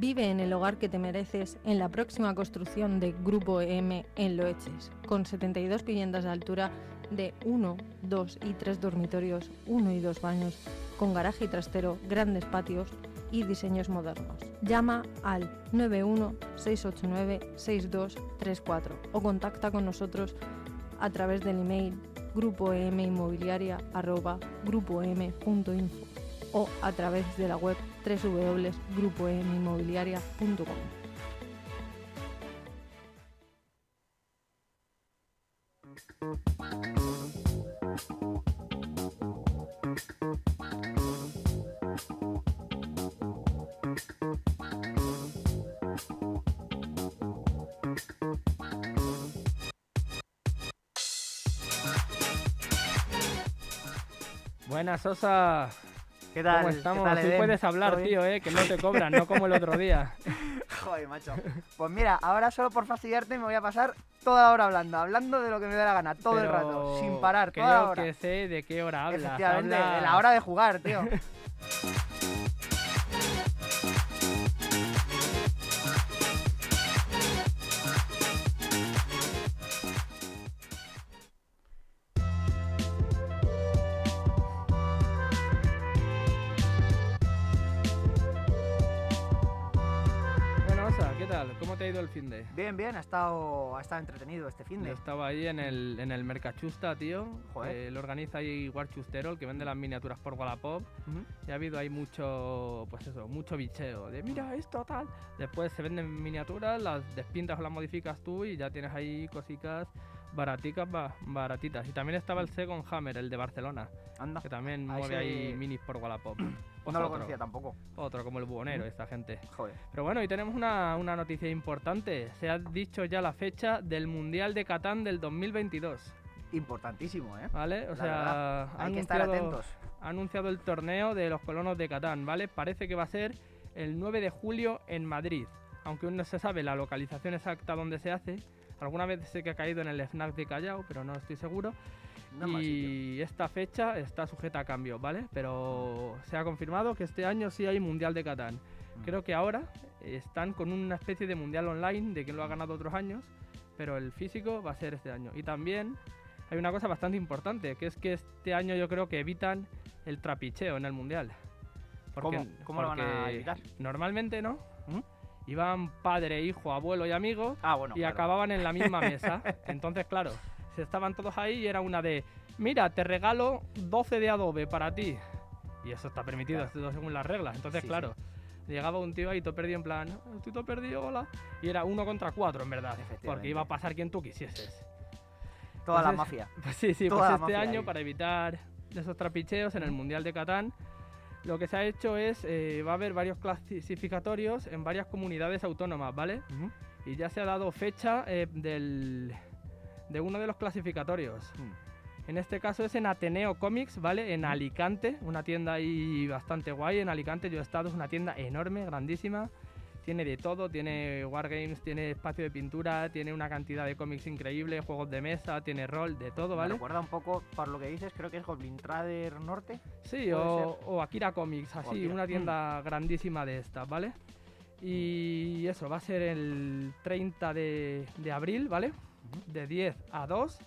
Vive en el hogar que te mereces en la próxima construcción de Grupo EM en Loeches, con 72 viviendas de altura de 1, 2 y 3 dormitorios, 1 y 2 baños, con garaje y trastero, grandes patios y diseños modernos. Llama al 91-689-6234 o contacta con nosotros a través del email grupoeminmobiliaria.grupoem.info o a través de la web www.grupoeminmobiliaria.com. Buenas, Sosa. ¿Qué tal? ¿Cómo ¿Qué estamos? tal, Sí Eden? puedes hablar, tío, eh, que no te cobran, no como el otro día. Joder, macho. Pues mira, ahora solo por fastidiarte me voy a pasar toda la hora hablando, hablando de lo que me dé la gana, todo el Pero rato, sin parar, creo toda la hora. que sé de qué hora hablas. Efectivamente, de la hora de jugar, tío. Bien, ha estado, ha estado entretenido este fin Yo de. estaba ahí en el, en el Mercachusta, tío. Joder. Eh, lo organiza ahí Warchustero, el que vende las miniaturas por Wallapop. Ujú. Y ha habido ahí mucho, pues eso, mucho bicheo. De mira esto, tal. Después se venden miniaturas, las despintas o las modificas tú y ya tienes ahí cositas baraticas, ba- baratitas. Y también estaba el Second Hammer, el de Barcelona, Anda. que también Ah, mueve ese- ahí minis por Wallapop. Pues No lo otro, conocía tampoco. Otro, como el buhonero, esta gente. Joder. Pero bueno, y tenemos una, una noticia importante. Se ha dicho ya la fecha del Mundial de Catán del 2022. Importantísimo, ¿eh? ¿Vale? O La sea, verdad, ha Hay que estar atentos. ha anunciado el torneo de los colonos de Catán, ¿vale? Parece que va a ser el 9 de julio en Madrid, aunque aún no se sabe la localización exacta donde se hace. Alguna vez sé que ha caído en el FNAC de Callao, pero no estoy seguro. No y esta fecha está sujeta a cambio, ¿vale? Pero se ha confirmado que este año sí hay Mundial de Catán. Mm. Creo que ahora están con una especie de Mundial online, de que lo ha ganado otros años, pero el físico va a ser este año. Y también hay una cosa bastante importante, que es que este año yo creo que evitan el trapicheo en el Mundial. ¿Cómo? ¿Cómo lo van a porque evitar? Normalmente, ¿no? ¿Mm? Iban padre, hijo, abuelo y amigo Ah, bueno. y claro. acababan en la misma mesa. Entonces, claro, se estaban todos ahí y era una de, mira, te regalo 12 de adobe para ti. Y eso está permitido Claro. esto según las reglas. Entonces, Sí, sí. claro, llegaba un tío ahí todo perdido en plan, estoy todo perdido, hola. Y era uno contra cuatro, en verdad. Porque iba a pasar quien tú quisieses. Toda la mafia. Pues sí, sí, Toda pues este año, ahí. para evitar esos trapicheos en el Mundial de Catán, lo que se ha hecho es, eh, va a haber varios clasificatorios en varias comunidades autónomas, ¿vale? Y ya se ha dado fecha eh, del, de uno de los clasificatorios. Mm. En este caso es en Ateneo Comics, ¿vale? En Alicante, una tienda ahí bastante guay. En Alicante yo he estado, es una tienda enorme, grandísima. Tiene de todo, tiene wargames, tiene espacio de pintura, tiene una cantidad de cómics increíble, juegos de mesa, tiene rol, de todo, Me ¿vale? recuerda un poco, por lo que dices, creo que es Goblin Trader Norte. Sí, o, o Akira Comics, así, Akira. una tienda grandísima de estas, ¿vale? Y eso, va a ser el 30 de, de abril, ¿vale? De 10 a 2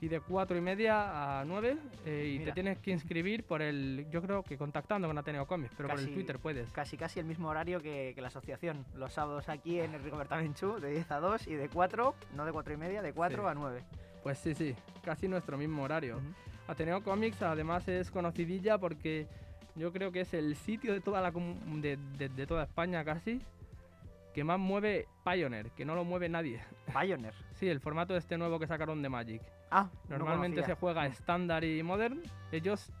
y de 4 y media a 9. eh, y te tienes que inscribir por el, yo creo que contactando con Ateneo Comics, pero por el Twitter puedes. Casi casi el mismo horario que, que la asociación. Los sábados aquí en el Rigoberta Menchú, de 10 a 2 y de 4, no de 4 y media, de 4 Sí. a 9. Pues sí, sí, casi nuestro mismo horario. Ateneo Comics además es conocidilla porque yo creo que es el sitio de toda la de- de toda España casi que más mueve Pioneer, que no lo mueve nadie. Pioneer. Sí, el formato este nuevo que sacaron de Magic. Ah, no Normalmente se conocía. juega estándar y modern. Ellos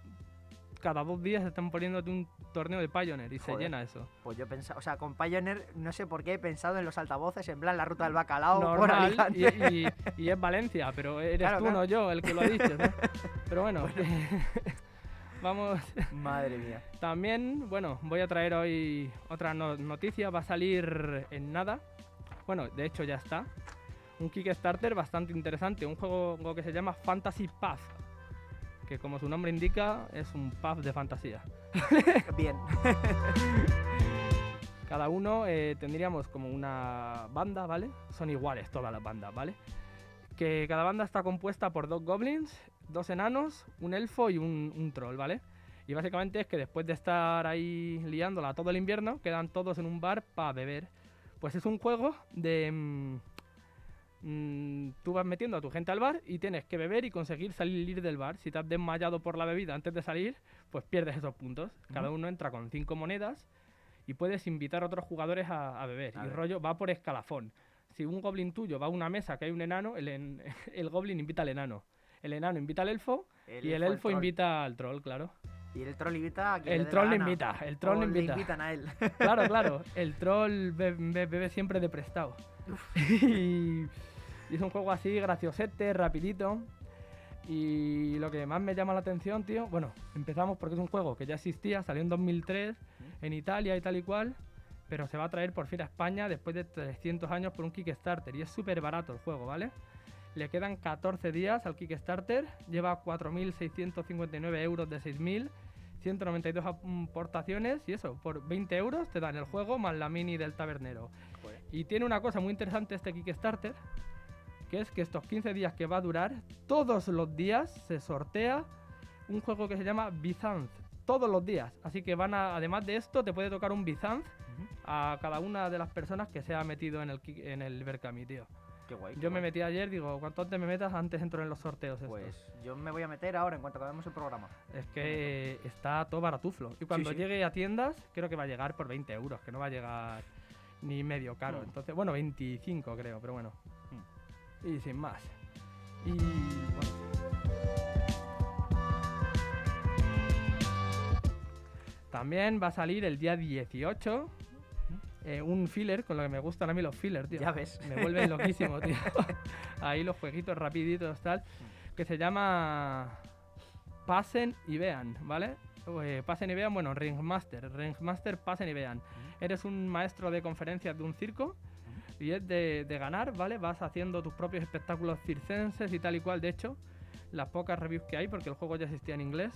cada dos días están poniéndote un torneo de Pioneer y se Joder. llena eso. Pues yo pensaba, o sea, con Pioneer no sé por qué he pensado en los altavoces, en plan la ruta del bacalao por Normal, Alicante. y, y- y es Valencia, pero eres Claro, tú, claro. no yo, el que lo ha dicho. ¿no? Pero bueno, vamos. Madre mía. También, bueno, voy a traer hoy otra no- noticia. Va a salir en nada. Bueno, de hecho ya está. Un Kickstarter bastante interesante. Un juego que se llama Fantasy Path. Que como su nombre indica, es un path de fantasía. Bien. Cada uno eh, tendríamos como una banda, ¿vale? Son iguales todas las bandas, ¿vale? Que cada banda está compuesta por dos goblins, dos enanos, un elfo y un, un troll, ¿vale? Y básicamente es que después de estar ahí liándola todo el invierno, quedan todos en un bar para beber. Pues es un juego de... mm, mm, tú vas metiendo a tu gente al bar y tienes que beber y conseguir salir del bar. Si te has desmayado por la bebida antes de salir, pues pierdes esos puntos. Cada uno entra con cinco monedas y puedes invitar a otros jugadores a, a beber. A y ver. rollo va por escalafón. Si un goblin tuyo va a una mesa que hay un enano, el, en- el goblin invita al enano. El enano invita al elfo y el elfo invita al troll, claro. Y el troll invita a quien El le troll le invita, el troll O le le invita. invitan a él. Claro, claro. El troll be- be- bebe siempre de prestado. y, y es un juego así, graciosete, rapidito. Y lo que más me llama la atención, tío, bueno, empezamos porque es un juego que ya existía, salió en 2003 en Italia y tal y cual, pero se va a traer por fin a España después de 300 años por un Kickstarter y es súper barato el juego, ¿vale? Le quedan 14 días al Kickstarter, lleva 4.659 euros de 6.000, 192 aportaciones y eso, por 20 euros te dan el juego más la mini del tabernero. Joder. Y tiene una cosa muy interesante este Kickstarter, que es que estos 15 días que va a durar, todos los días se sortea un juego que se llama Byzanz. Todos los días. Así que van a, además de esto, te puede tocar un Byzanz a cada una de las personas que se ha metido en el, en el Berkami, tío. Qué guay. qué Yo me metí ayer, digo, cuanto antes me metas, antes entro en los sorteos. estos. Pues yo me voy a meter ahora en cuanto acabemos el programa. Es que está todo baratuflo. Y cuando sí. llegue a tiendas, creo que va a llegar por 20 euros, que no va a llegar ni medio caro. Mm. Entonces, bueno, 25 creo, pero bueno. Y sin más. Y bueno. También va a salir el día 18 eh, un filler, con lo que me gustan a mí los fillers, tío. Ya ves. Me vuelven loquísimo, tío. Ahí los jueguitos rapiditos, tal. Que se llama Pasen y Vean, ¿vale? Eh, pasen y vean, bueno, Ringmaster. Ringmaster, pasen y vean. Eres un maestro de conferencias de un circo y es de, de ganar, ¿vale? Vas haciendo tus propios espectáculos circenses y tal y cual. De hecho, las pocas reviews que hay, porque el juego ya existía en inglés,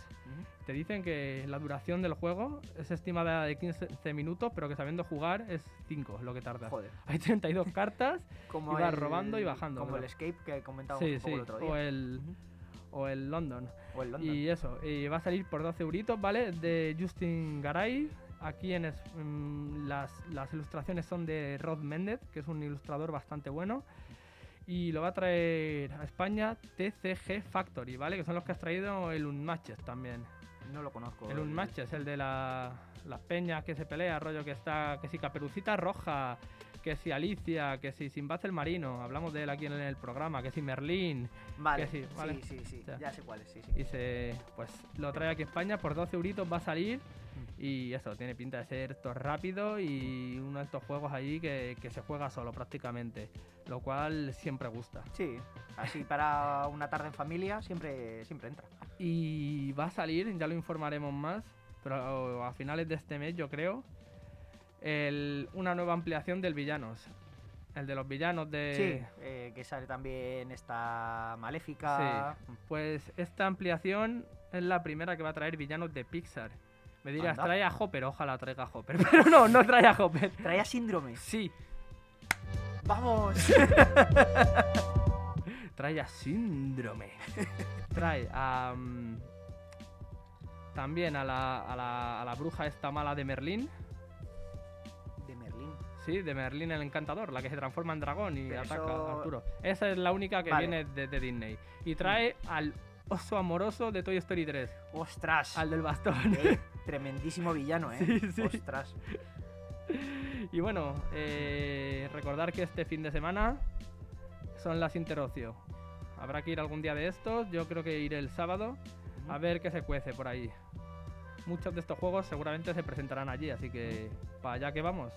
te dicen que la duración del juego es estimada de 15 minutos, pero que sabiendo jugar es 5 lo que. Joder. Hay 32 cartas Como Y vas el- robando y bajando, Como creo. el escape que comentábamos Sí, un poco sí. el otro día. O el, o el London. O el London. Y eso, y va a salir por 12 euritos, ¿vale? De Justin Garay. Aquí en es- mm, las, las ilustraciones son de Rod Méndez, que es un ilustrador bastante bueno. Y lo va a traer a España TCG Factory, ¿vale? Que son los que has traído el Unmatches también. No lo conozco. El Unmatches, el de la, las peñas que se pelea, rollo que está, que si Caperucita Roja, que si Alicia, que si Sinbad el Marino, hablamos de él aquí en el programa, que si Merlín, Vale, que sí, vale. sí, sí, sí. O sea, Ya sé cuál es, sí, sí. y se pues lo trae aquí a España por 12 euritos va a salir y eso tiene pinta de ser todo rápido y uno de estos juegos ahí que, que se juega solo prácticamente lo cual siempre gusta Sí, así para una tarde en familia siempre, siempre entra. y va a salir ya lo informaremos más pero a finales de este mes yo creo el- una nueva ampliación del villanos el de los villanos de Sí, eh, que sale también esta maléfica. Pues esta ampliación es la primera que va a traer villanos de Pixar. Me dirás, Anda. trae a Hopper, ojalá traiga a Hopper. Pero no, no trae a Hopper. Traía síndrome. Sí, ¡Vamos! trae a Síndrome. Trae a. mm, también a la, a, la, a la bruja esta mala de Merlín. De Merlín. Sí, de Merlín el Encantador, la que se transforma en dragón y Pero ataca eso- a Arturo. Esa es la única que Vale. viene de, de Disney. Y trae al oso amoroso de Toy Story 3, ¡Ostras! al del bastón. Eh, tremendísimo villano, ¿eh? Sí, sí. ¡Ostras! Y bueno, eh, recordar que este fin de semana son las Interocio. Habrá que ir algún día de estos, yo creo que iré el sábado a ver qué se cuece por ahí. Muchos de estos juegos seguramente se presentarán allí, así que para allá que vamos.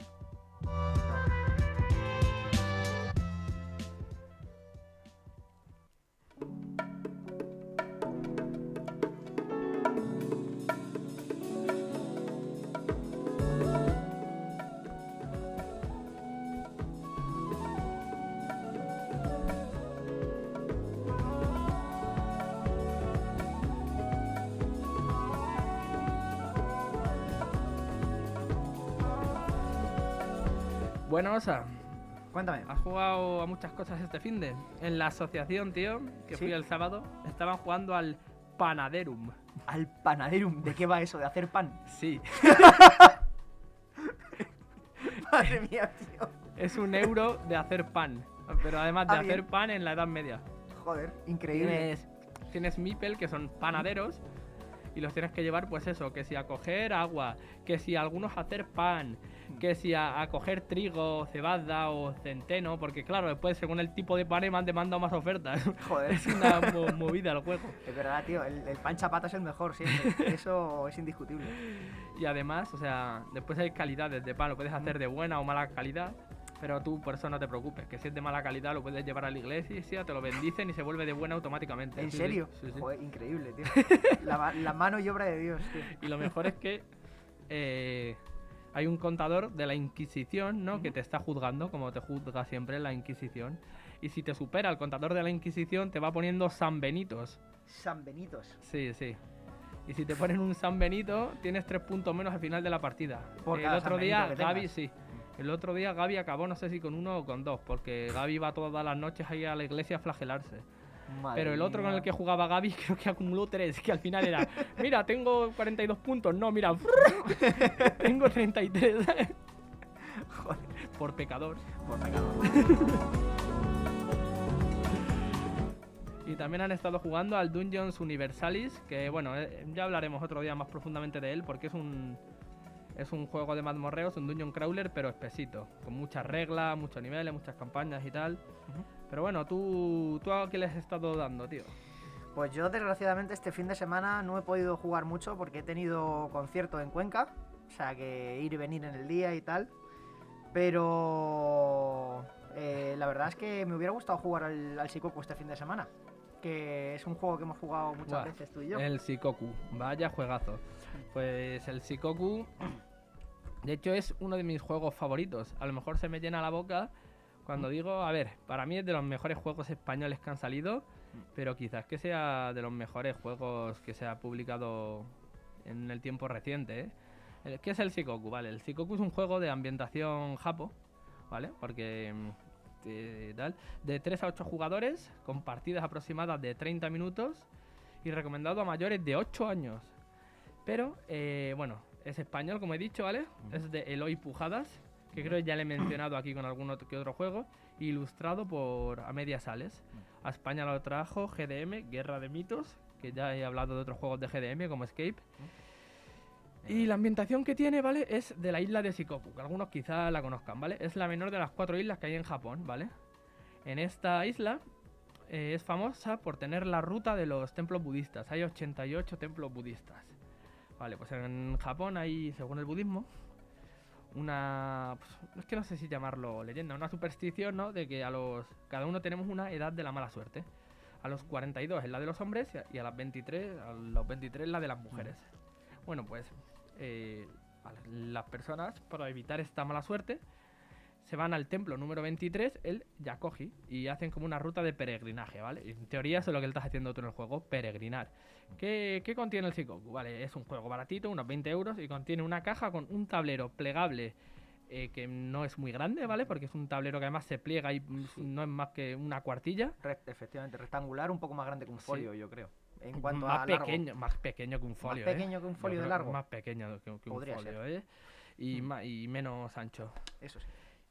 Bueno, Osa, Cuéntame. has jugado a muchas cosas este fin de. En la asociación, tío, que Sí. fui el sábado, estaban jugando al Panaderum. Al panaderum. ¿De qué va eso? ¿De hacer pan? Sí, Madre mía, tío. es un euro de hacer pan. Pero además de Ah, hacer pan en la Edad Media. Joder, increíble. Tienes, tienes Mipel, que son panaderos, y los tienes que llevar, pues eso, que si a coger agua, que si algunos a hacer pan, que si a, a coger trigo, cebada o centeno, porque claro, después según el tipo de pan he man- demanda más ofertas. Joder. es una mo- movida el juego. Es verdad, tío. El, el pan chapata es el mejor siempre. Eso es indiscutible. Y además, o sea, después hay calidades de pan, lo puedes hacer de buena o mala calidad. Pero tú por eso no te preocupes, que si es de mala calidad lo puedes llevar a la iglesia, te lo bendicen y se vuelve de buena automáticamente. ¿En Sí, serio? sí, sí. Joder, increíble, tío. La, la mano y obra de Dios, tío. Y lo mejor es que eh, hay un contador de la Inquisición, ¿no? Que te está juzgando, como te juzga siempre la Inquisición. Y si te supera el contador de la Inquisición, te va poniendo San Benitos. San Benitos. Sí, sí. Y si te ponen un San Benito, tienes tres puntos menos al final de la partida. Por el otro día, Gaby, sí. El otro día Gaby acabó, no sé si con uno o con dos, porque Gaby va todas las noches ahí a la iglesia a flagelarse. Madre Pero el otro con el que jugaba Gaby creo que acumuló tres, que al final era, mira, tengo 42 puntos, no, mira, tengo 33 Joder, por pecador. por pecado. Y también han estado jugando al Dungeons Universalis, que bueno, eh, ya hablaremos otro día más profundamente de él, porque es un es un juego de mazmorreos, un dungeon crawler, pero espesito, con muchas reglas, muchos niveles, muchas campañas y tal. Pero bueno, tú, tú a qué les has estado dando, tío. Pues yo desgraciadamente este fin de semana no he podido jugar mucho porque he tenido concierto en Cuenca, o sea que ir y venir en el día y tal. Pero eh, la verdad es que me hubiera gustado jugar al, al Shikoku este fin de semana, que es un juego que hemos jugado muchas Buah, veces tú y yo. El Shikoku, vaya juegazo. Pues el Shikoku, de hecho, es uno de mis juegos favoritos. A lo mejor se me llena la boca cuando digo, a ver, para mí es de los mejores juegos españoles que han salido, pero quizás que sea de los mejores juegos que se ha publicado en el tiempo reciente. ¿eh? ¿Qué es el Shikoku? Vale, el Shikoku es un juego de ambientación japo, ¿vale? Porque tal, de 3 a 8 jugadores, con partidas aproximadas de 30 minutos y recomendado a mayores de 8 años. Pero, eh, bueno, es español, como he dicho, ¿vale? Es de Eloy Pujadas, que creo que ya le he mencionado aquí con algún otro que otro juego, ilustrado por A Media Sales. A España lo trajo GDM, Guerra de Mitos, que ya he hablado de otros juegos de GDM como Escape. Y la ambientación que tiene, ¿vale? Es de la isla de Shikoku, que algunos quizás la conozcan, ¿vale? Es la menor de las cuatro islas que hay en Japón, ¿vale? En esta isla eh, es famosa por tener la ruta de los templos budistas. Hay 88 templos budistas. Vale, pues en Japón hay, según el budismo, una... pues, es que no sé si llamarlo leyenda, una superstición, ¿no? De que a los... Cada uno tenemos una edad de la mala suerte. A los 42 es la de los hombres y a- y a las 23, a los 23 la de las mujeres. Bueno, pues eh, a las personas, para evitar esta mala suerte, se van al templo número 23, el Yakoji, y hacen como una ruta de peregrinaje, ¿vale? En teoría eso es lo que estás haciendo tú en el juego, peregrinar. ¿Qué, qué contiene el Shikoku? Vale, es un juego baratito, unos 20 euros, y contiene una caja con un tablero plegable eh, que no es muy grande, ¿vale? Porque es un tablero que además se pliega y no es más que una cuartilla. Efectivamente, rectangular, un poco más grande que un Sí. folio, yo creo. En cuanto más a largo. pequeño, más pequeño que un folio, ¿eh? pequeño que un folio de largo. Más pequeño que, que un Podría folio, ser. ¿eh? Y, Mm. y menos ancho. Eso sí.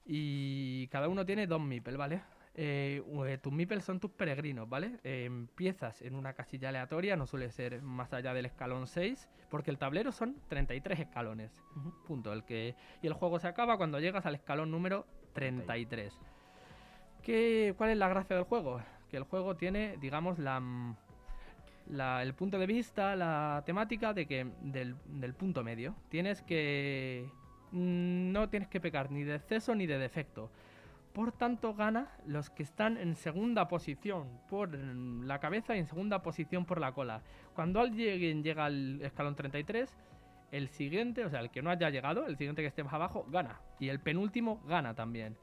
Y cada uno tiene dos meeples, ¿vale? Eh, eh, tus meeples son tus peregrinos, ¿vale? Eh, empiezas en una casilla aleatoria, no suele ser más allá del escalón 6, porque el tablero son 33 escalones. Ujú. Punto. El que, y el juego se acaba cuando llegas al escalón número 33. ¿Qué, ¿Cuál es la gracia del juego? Que el juego tiene, digamos, la, la- el punto de vista, la temática de que del, punto medio. Tienes que. mm, No tienes que pecar ni de exceso ni de defecto. Por tanto, gana los que están en segunda posición por mm, la cabeza y en segunda posición por la cola. Cuando alguien llega al escalón 33, el siguiente, o sea, el que no haya llegado, el siguiente que esté más abajo, gana. Y el penúltimo gana también.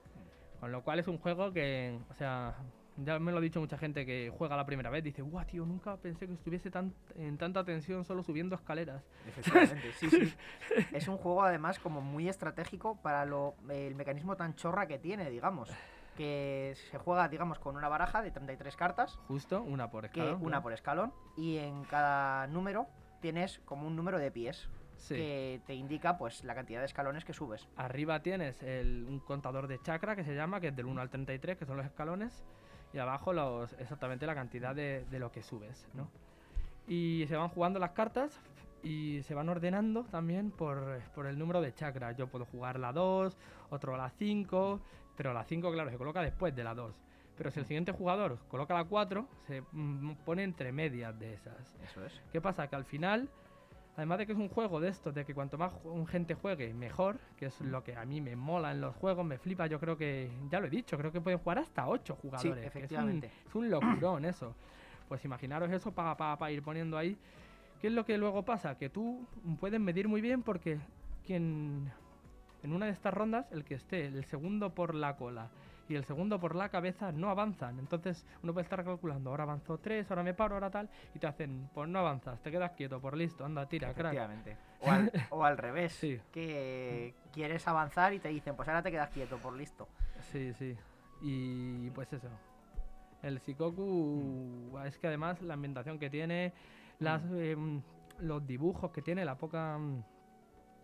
Con lo cual es un juego que, o sea, Ya me lo ha dicho mucha gente que juega la primera vez. Dice, guau, tío, nunca pensé que estuviese tan, en tanta tensión solo subiendo escaleras. Efectivamente, sí, sí. Es un juego además como muy estratégico para lo, el mecanismo tan chorra que tiene, digamos. Que se juega, digamos, con una baraja de 33 cartas. Justo, una por que escalón. una claro. por escalón. Y en cada número tienes como un número de pies. Sí. Que te indica pues la cantidad de escalones que subes. Arriba tienes el- un contador de chakra que se llama, que es del 1 al 33, que son los escalones. Y abajo los, exactamente la cantidad de, de lo que subes, ¿no? Y se van jugando las cartas y se van ordenando también por, por el número de chakras. Yo puedo jugar la 2, otro la 5, pero la 5, claro, se coloca después de la 2. Pero si el siguiente jugador coloca la 4, se mm, pone entre medias de esas. Eso es. ¿Qué pasa? Que al final, además de que es un juego de estos, de que cuanto más gente juegue, mejor, que es lo que a mí me mola en los juegos, me flipa, yo creo que, ya lo he dicho, creo que pueden jugar hasta 8 jugadores. que es un- efectivamente. Es un, locurón eso. Pues imaginaros eso para pa, pa ir poniendo ahí. ¿Qué es lo que luego pasa? Que tú puedes medir muy bien porque quien en una de estas rondas, el que esté el segundo por la cola y el segundo por la cabeza no avanzan. Entonces uno puede estar calculando, ahora avanzo tres, ahora me paro, ahora tal, y te hacen, pues no avanzas, te quedas quieto, por listo, anda, tira, crack. Efectivamente. O al, o al revés. Sí. Que quieres avanzar y te dicen, pues ahora te quedas quieto, por listo. Sí, sí. Y pues eso. El Shikoku es que además la ambientación que tiene, las, em, los dibujos que tiene, la poca...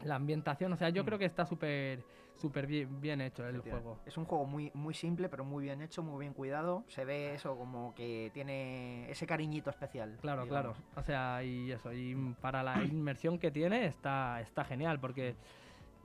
La ambientación, o sea, yo Mm. creo que está súper súper bien, bien hecho el juego. Es un juego muy, muy simple, pero muy bien hecho, muy bien cuidado. Se ve eso como que tiene ese cariñito especial. Claro, digamos. claro. O sea, y eso, y para la inmersión que tiene está, está genial, porque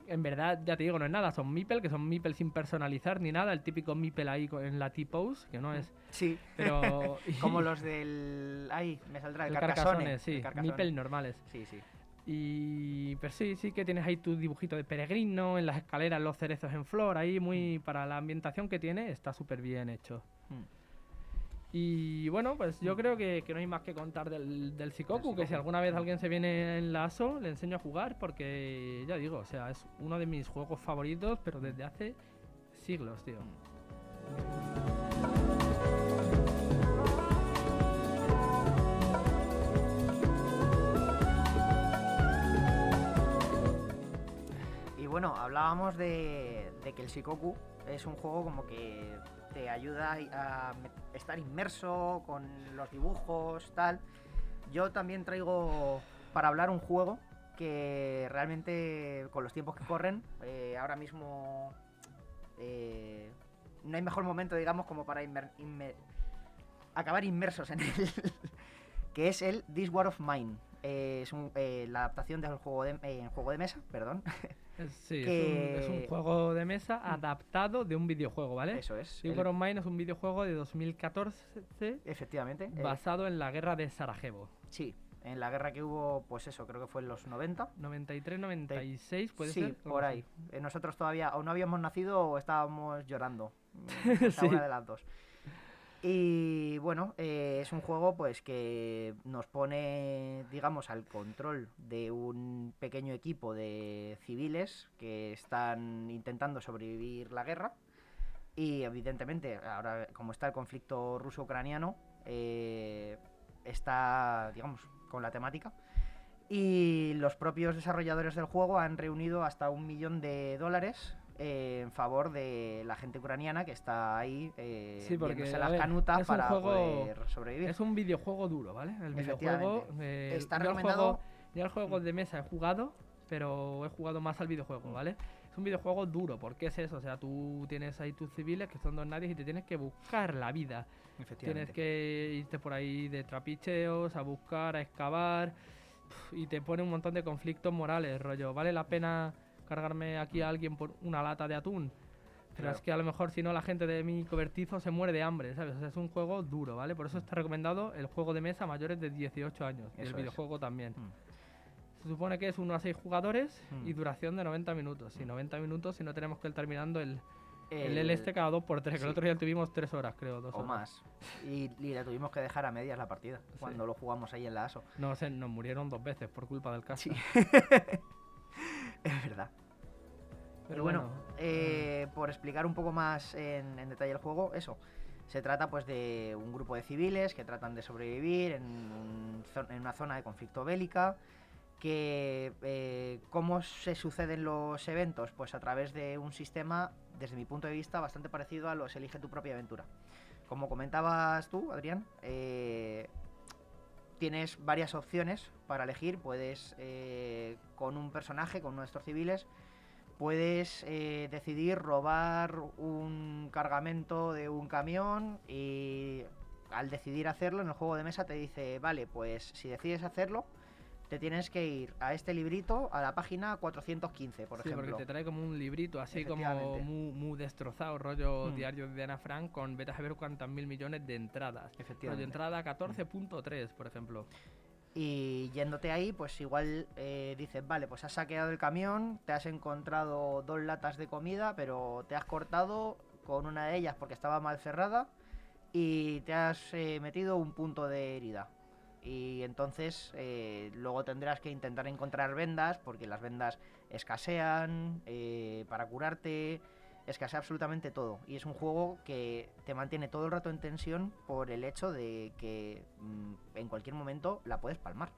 en verdad, ya te digo, no es nada, son Meeple, que son Meeple sin personalizar ni nada, el típico Meeple ahí en la T-pose, que no es, Sí, pero... como los del... Ay, me saldrá el. Carcassonne, sí, el Carcassonne. Meeple normales. Sí, sí. Y pero sí, sí que tienes ahí tu dibujito de peregrino, en las escaleras los cerezos en flor, ahí muy para la ambientación que tiene está súper bien hecho. Mm. Y bueno, pues yo creo que, que no hay más que contar del, del Shikoku, que si alguna vez alguien se viene en la ASO, le enseño a jugar porque ya digo, o sea, es uno de mis juegos favoritos, pero desde hace siglos, tío. Bueno, hablábamos de, que el Shikoku es un juego como que te ayuda a estar inmerso con los dibujos, tal. Yo también traigo para hablar un juego que realmente con los tiempos que corren, eh, ahora mismo eh, no hay mejor momento, digamos, como para acabar inmersos en él, que es el This War of Mine. Eh, es un- eh, la adaptación del juego de, eh, juego de mesa, perdón. Es- sí, es, Que- un, es un juego de mesa adaptado de un videojuego, ¿vale? Eso es. Sea el- Mine es un videojuego de 2014 efectivamente. eh, basado en la guerra de Sarajevo. sí, en la guerra que hubo, pues eso, creo que fue en los 90. 93-96, puede sí, ser. algo por ahí. Eh, nosotros todavía o no habíamos nacido o estábamos llorando. Mm, Sí. una de las dos. Y bueno, eh, es un juego pues que nos pone, digamos, al control de un pequeño equipo de civiles que están intentando sobrevivir la guerra. Y evidentemente, ahora como está el conflicto ruso-ucraniano, eh, está, digamos, con la temática. Y los propios desarrolladores del juego han reunido hasta un millón de dólares eh, en favor de la gente ucraniana que está ahí eh, Sí, porque, las ver, canutas para juego- poder sobrevivir. Es un videojuego duro, ¿vale? El videojuego. Eh, Está yo recomendado- juego- yo el juego de mesa he jugado, pero he jugado más al videojuego, Mm. ¿vale? Es un videojuego duro, porque es eso, o sea, tú tienes ahí tus civiles que son dos nadies y te tienes que buscar la vida. Tienes que irte por ahí de trapicheos, a buscar, a excavar, y te pone un montón de conflictos morales, rollo. ¿Vale la pena cargarme aquí a alguien por una lata de atún? Pero Claro. es que a lo mejor si no la gente de mi cobertizo se muere de hambre, ¿sabes? O sea, es un juego duro, ¿vale? Por eso está recomendado el juego de mesa a mayores de 18 años. y el es. videojuego también. Mm. Se supone que es 1 a 6 jugadores y Mm. duración de 90 minutos. Y 90 minutos si no tenemos que ir terminando el, el, El- este cada 2 por 3 que el sí. otro día tuvimos 3 horas, creo. Dos o horas. más. Y, y la tuvimos que dejar a medias la partida cuando lo jugamos ahí en la ASO. No sé, nos murieron dos veces por culpa del caso. Sí. es verdad. Pero y bueno, eh, por explicar un poco más en, en detalle el juego, eso. Se trata pues de un grupo de civiles que tratan de sobrevivir en, un zo- en una zona de conflicto bélica, que eh, cómo se suceden los eventos, pues a través de un sistema, desde mi punto de vista, bastante parecido a los Elige tu propia aventura. Como comentabas tú, Adrián, eh, tienes varias opciones para elegir. Puedes, eh, con un personaje, con estos civiles, puedes eh, decidir robar un cargamento de un camión y al decidir hacerlo en el juego de mesa te dice, vale, pues si decides hacerlo, te tienes que ir a este librito, a la página 415, por sí, ejemplo. porque te trae como un librito así como muy, muy destrozado, rollo Mm. diario de Ana Frank, con vete a saber cuántas mil millones de entradas. Rollo Efectivamente. entrada 14.3, por ejemplo. Y yéndote ahí, pues igual eh, dices, vale, pues has saqueado el camión, te has encontrado dos latas de comida, pero te has cortado con una de ellas porque estaba mal cerrada y te has eh, metido un punto de herida. Y entonces eh, luego tendrás que intentar encontrar vendas porque las vendas escasean eh, para curarte, escasea absolutamente todo. Y es un juego que te mantiene todo el rato en tensión por el hecho de que mm, en cualquier momento la puedes palmar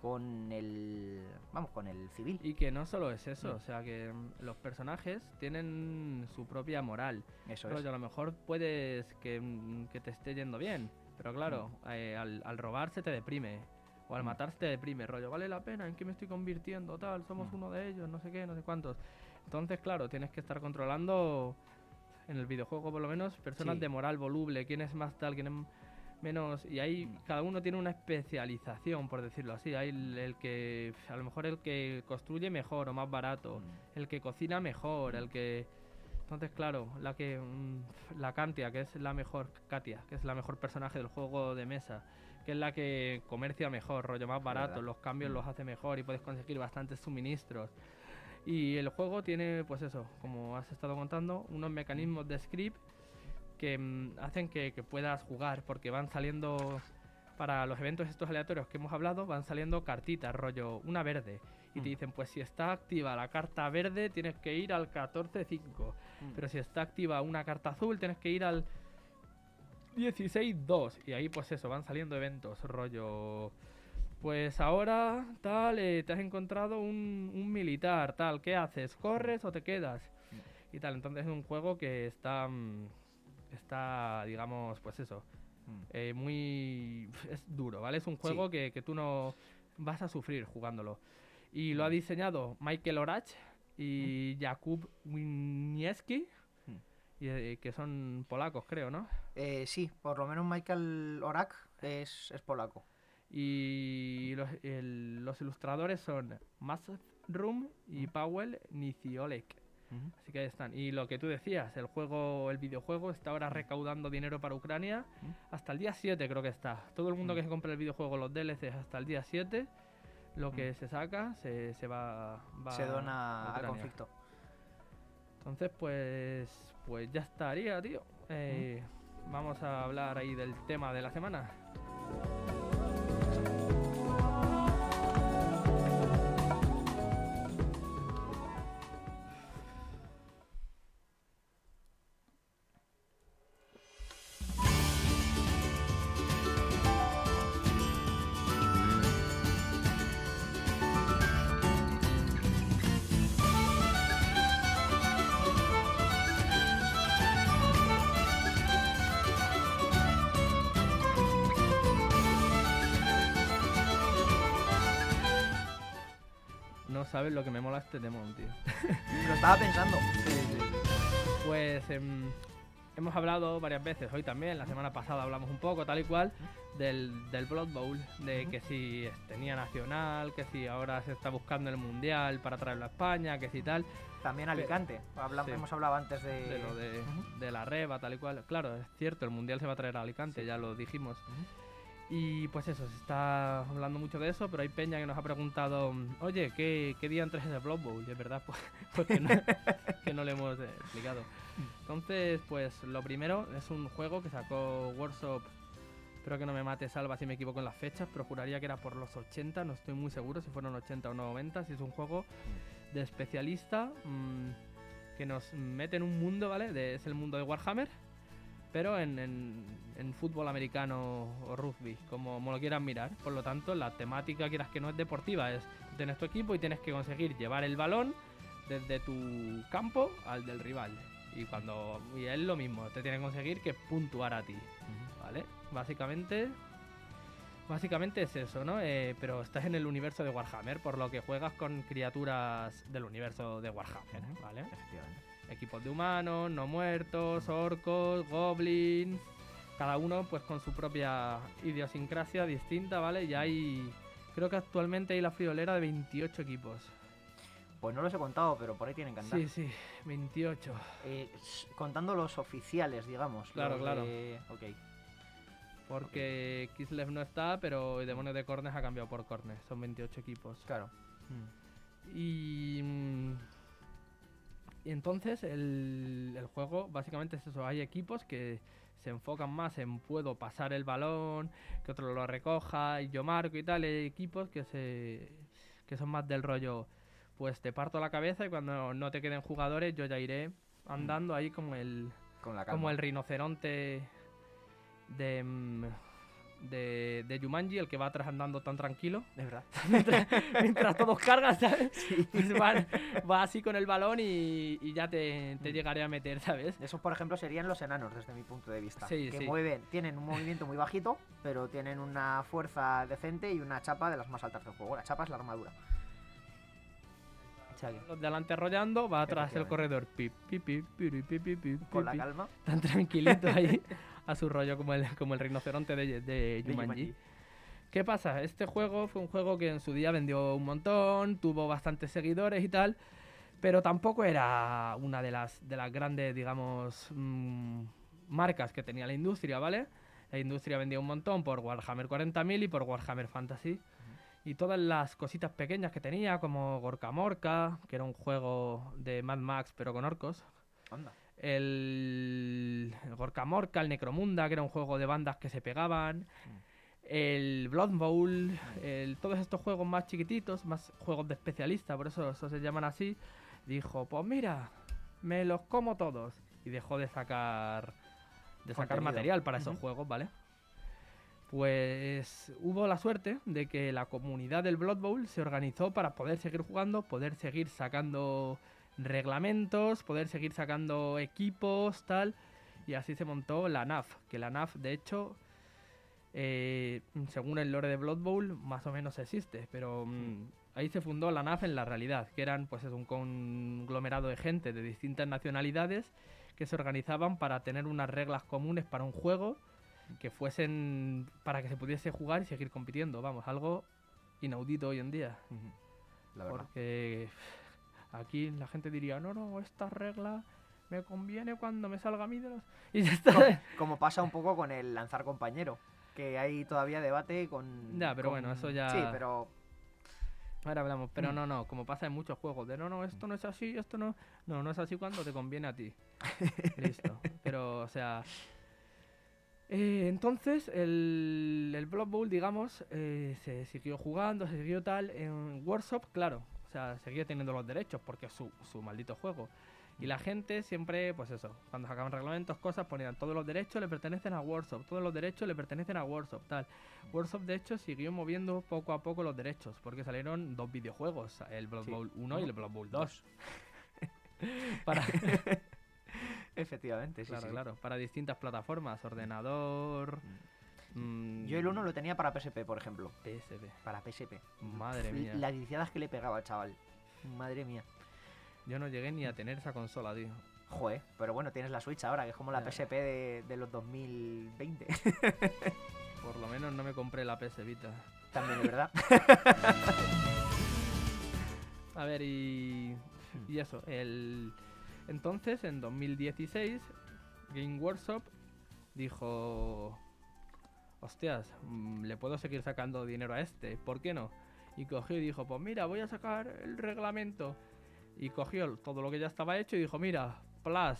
con el vamos con el civil. Y que no solo es eso, o sea que mm, los personajes tienen su propia moral. Eso es. a lo mejor puedes que, mm, que te esté yendo bien, pero claro, eh, al, al robar se te deprime. O al Mm. matar se te deprime, rollo, vale la pena, ¿en qué me estoy convirtiendo? Tal, somos Mm. uno de ellos, no sé qué, no sé cuántos. Entonces, claro, tienes que estar controlando, en el videojuego por lo menos, personas Sí. de moral voluble, quién es más tal, quién es menos. Y ahí Mm. cada uno tiene una especialización, por decirlo así. Hay el, el que, a lo mejor el que construye mejor o más barato, Mm. el que cocina mejor, el que... Entonces, claro, la que mm, la Kantia, que es la mejor Katia, que es la mejor personaje del juego de mesa, que es la que comercia mejor, rollo más barato, verdad. los cambios Mm. los hace mejor y puedes conseguir bastantes suministros. Y el juego tiene, pues eso, como has estado contando, unos mecanismos de script que mm, hacen que, que puedas jugar, porque van saliendo para los eventos estos aleatorios que hemos hablado, van saliendo cartitas, rollo, una verde. Y te Mm. dicen, pues si está activa la carta verde, tienes que ir al 14.5. Mm. Pero si está activa una carta azul, tienes que ir al 16.2. Y ahí, pues eso, van saliendo eventos, rollo. Pues ahora, tal, eh, te has encontrado un, un militar, tal, ¿qué haces? ¿Corres o te quedas? Y tal, entonces es un juego que está. mm, Está, digamos, pues eso, Mm. eh, muy. Es duro, ¿vale? Es un juego que, que tú no vas a sufrir jugándolo. Y lo ha diseñado Michael Orach y Jakub Winieski, y, eh, que son polacos, creo, ¿no? Eh, sí, por lo menos Michael Orak es, es polaco. Y los, el- los ilustradores son Room y Powell Niciolek. Así que ahí están. Y lo que tú decías, el juego, el videojuego está ahora recaudando dinero para Ucrania hasta el día 7 creo que está. Todo el mundo que se compre el videojuego, los DLCs hasta el día 7, lo Mm. que se saca se, se va, va Se a dona al Ucrania. conflicto. Entonces, pues, pues ya estaría, tío. Eh, Vamos a hablar ahí del tema de la semana. Sabes lo que me mola este demon, tío. Lo estaba pensando. Pues em, hemos hablado varias veces, hoy también, la semana pasada hablamos un poco, tal y cual, del, del Blood Bowl, de Ujú. que si tenía nacional, que si ahora se está buscando el mundial para traerlo a España, que si tal, También Alicante. Habla- sí. Hemos hablado antes de. de lo de, Ujú. de la reba, tal y cual. Claro, es cierto, el mundial se va a traer a Alicante, Sí. ya lo dijimos. Ujú. Y pues eso, se está hablando mucho de eso, pero hay peña que nos ha preguntado, oye, ¿qué, qué día entres de Blood Bowl? Y es verdad, pues, que, no, le hemos eh, explicado. Entonces, pues lo primero es un juego que sacó Workshop, espero que no me mate Salva si me equivoco en las fechas, pero juraría que era por los 80, no estoy muy seguro si fueron 80 o 90, si es un juego de especialista mm, que nos mete en un mundo, ¿vale? Es el mundo de Warhammer, pero en, en- en fútbol americano o rugby, como, como lo quieras mirar. Por lo tanto, la temática, quieras que no es deportiva, es tienes tu equipo y tienes que conseguir llevar el balón desde tu campo al del rival. Y cuando y es lo mismo, te tiene que conseguir que puntuar a ti, ¿vale? Básicamente básicamente es eso, ¿no? Eh, pero estás en el universo de Warhammer, por lo que juegas con criaturas del universo de Warhammer. ¿vale? Efectivamente. Equipos de humanos, no muertos, orcos, goblins, cada uno pues con su propia idiosincrasia distinta, ¿vale? Y hay, creo que actualmente hay la friolera de 28 equipos. Pues no los he contado, pero por ahí tienen que andar. Sí, sí, 28. Eh, contando los oficiales, digamos. Claro, claro. de- Ok. Porque Kislev no está, pero el demonio de Cornes ha cambiado por Cornes. Son 28 equipos. Claro. Y, mm, y entonces el, el juego básicamente es eso. Hay equipos que se enfocan más en puedo pasar el balón, que otro lo recoja y yo marco y tal. Hay equipos que se que son más del rollo, pues te parto la cabeza y cuando no te queden jugadores yo ya iré andando ahí como el Con la como el rinoceronte de mm, de, de Jumanji, el que va atrás andando tan tranquilo De verdad. mientras, mientras todos cargan, ¿sabes? Pues van- va así con el balón y, y ya te, te Mm. llegaré a meter, ¿sabes? Esos, por ejemplo, serían los enanos, desde mi punto de vista. Sí, que sí. mueven, tienen un movimiento muy bajito, pero tienen una fuerza decente y una chapa de las más altas del juego. La chapa es la armadura. O sea que, Los de adelante rollando, va atrás el corredor. Pip, pip, pip, piri, pip, pip, pip, con la calma. Tan tranquilito ahí, a su rollo como el, como el rinoceronte de, de Jumanji. ¿Qué pasa? Este juego fue un juego que en su día vendió un montón, tuvo bastantes seguidores y tal, pero tampoco era una de las, de las grandes, digamos, mm, marcas que tenía la industria, ¿vale? La industria vendía un montón por Warhammer 40.000 y por Warhammer Fantasy. Y todas las cositas pequeñas que tenía, como Gorka Morka, que era un juego de Mad Max pero con orcos. Anda. El, el Gorka Morka, el Necromunda, que era un juego de bandas que se pegaban. El Blood Bowl, el- todos estos juegos más chiquititos, más juegos de especialista, por eso, eso se llaman así. Dijo, pues mira, me los como todos. Y dejó de sacar, de sacar Contenido. material para esos juegos, ¿vale? Pues hubo la suerte de que la comunidad del Blood Bowl se organizó para poder seguir jugando, poder seguir sacando reglamentos, poder seguir sacando equipos, tal. Y así se montó la NAF, que la NAF de hecho, eh, según el lore de Blood Bowl, más o menos existe, pero mm, ahí se fundó la NAF en la realidad, que eran pues es un conglomerado de gente de distintas nacionalidades que se organizaban para tener unas reglas comunes para un juego que fuesen para que se pudiese jugar y seguir compitiendo, vamos, algo inaudito hoy en día. La verdad. Porque aquí la gente diría, no, no, esta regla me conviene cuando me salga a mí de los... Y ya está. Como pasa un poco con el lanzar compañero. Que hay todavía debate con. Ya, pero con- bueno, eso ya- Sí, pero. Ahora hablamos, pero Mm. no, no, como pasa en muchos juegos, de no, no, esto no es así, esto no... No, no es así cuando te conviene a ti. Listo. Pero, o sea... eh, entonces, el, el Blood Bowl, digamos, eh, se siguió jugando, se siguió tal. En Workshop, claro, o sea, seguía teniendo los derechos porque es su, su maldito juego. Y la gente siempre, pues eso, cuando sacaban reglamentos, cosas, ponían todos los derechos le pertenecen a Workshop, todos los derechos le pertenecen a Workshop, tal. Workshop, de hecho, siguió moviendo poco a poco los derechos, porque salieron dos videojuegos, el Blood Sí. Bowl 1 y el Blood Bowl 2. Dos. para, Efectivamente, sí. claro, sí. claro, para distintas plataformas, ordenador... mm, Yo el 1 lo tenía para PSP, por ejemplo. PSP. Para PSP. Madre mía. Las viciadas que le pegaba al chaval. Madre mía. Yo no llegué ni a tener esa consola, tío. Joder, pero bueno, tienes la Switch ahora, que es como la. PSP de, de los 2020. Por lo menos no me compré la PS Vita. También es verdad. A ver, y, y eso, el... Entonces, en 2016, Game Workshop dijo, hostias, mm, le puedo seguir sacando dinero a este, ¿por qué no? Y cogió y dijo, pues mira, voy a sacar el reglamento. Y cogió todo lo que ya estaba hecho y dijo, mira, Plus,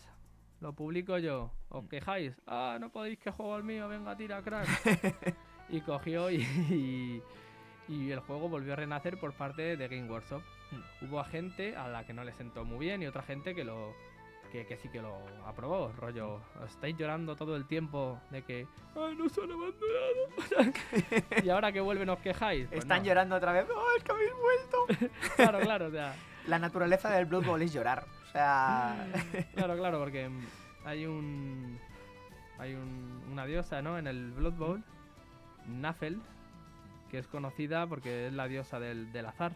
lo publico yo. ¿Os quejáis? Ah, no podéis que juego el mío, venga, tira, crack. y cogió y, y, y el juego volvió a renacer por parte de Game Workshop. Hubo gente a la que no le sentó muy bien y otra gente que lo, que, que sí que lo aprobó, rollo, estáis llorando todo el tiempo de que, ay, nos han abandonado, y ahora que vuelven os quejáis. Pues Están no. llorando otra vez. ¡Oh, es que habéis vuelto! Claro, claro, o sea, La naturaleza del Blood Bowl es llorar. O sea. claro, claro, porque mm, hay un, hay un- una diosa, ¿no? En el Blood Bowl, Nafel, que es conocida porque es la diosa del, del azar.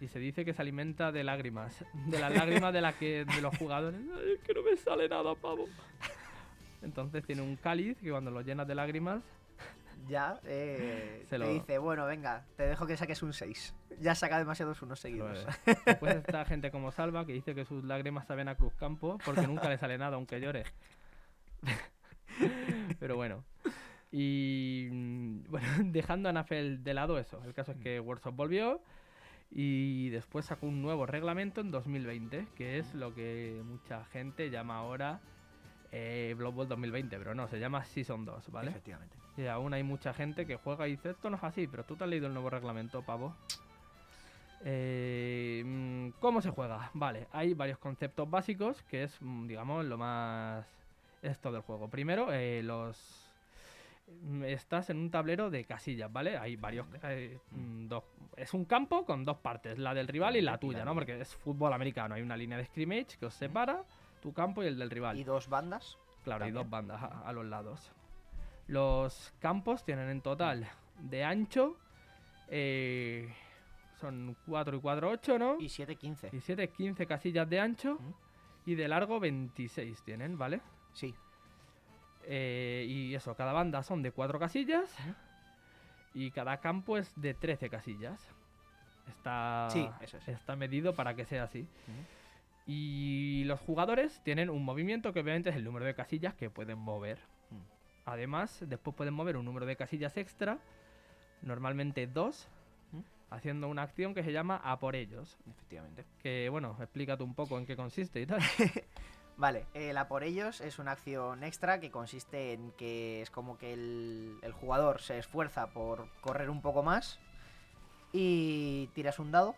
Y se dice que se alimenta de lágrimas, de las lágrimas de las que de los jugadores. "Ay, es que no me sale nada, pavo. Entonces tiene un cáliz que cuando lo llenas de lágrimas, ya eh, Se te lo- dice, bueno, venga, te dejo que saques un 6. Ya saca demasiados unos seguidos. Pues, después está gente como Salva que dice que sus lágrimas saben a Cruz Campo porque nunca le sale nada aunque llore. Pero bueno. Y mm, bueno, dejando a Nafel de lado eso, el caso es que Workshop volvió y después sacó un nuevo reglamento en 2020, que es lo que mucha gente llama ahora eh, Blood Bowl 2020, pero no, se llama Season 2, ¿vale? Efectivamente. Y aún hay mucha gente que juega y dice, esto no es así, pero tú te has leído el nuevo reglamento, pavo. Eh, mm, ¿Cómo se juega? Vale, hay varios conceptos básicos, que es, mm, digamos, lo más esto del juego. Primero, eh, los estás en un tablero de casillas, ¿vale? Hay varios, mm, dos, es un campo con dos partes, la del rival y la tuya, ¿no? Porque es fútbol americano, hay una línea de scrimmage que os separa, tu campo y el del rival. Y dos bandas. Claro, hay También. dos bandas a, a los lados. Los campos tienen en total de ancho. eh, son 4 y 4, 8, ¿no? Y 7-15. Y 7, 15 casillas de ancho. Y de largo 26 tienen, ¿vale? Sí. Eh, y eso, cada banda son de 4 casillas. Y cada campo es de 13 casillas. Está, Sí, eso es. está medido para que sea así. Y los jugadores tienen un movimiento que obviamente es el número de casillas que pueden mover. Mm. Además, después pueden mover un número de casillas extra, normalmente dos, Mm. haciendo una acción que se llama a por ellos. Efectivamente. Que bueno, explícate un poco en qué consiste y tal. Vale, el a por ellos es una acción extra que consiste en que es como que el, el jugador se esfuerza por correr un poco más y tiras un dado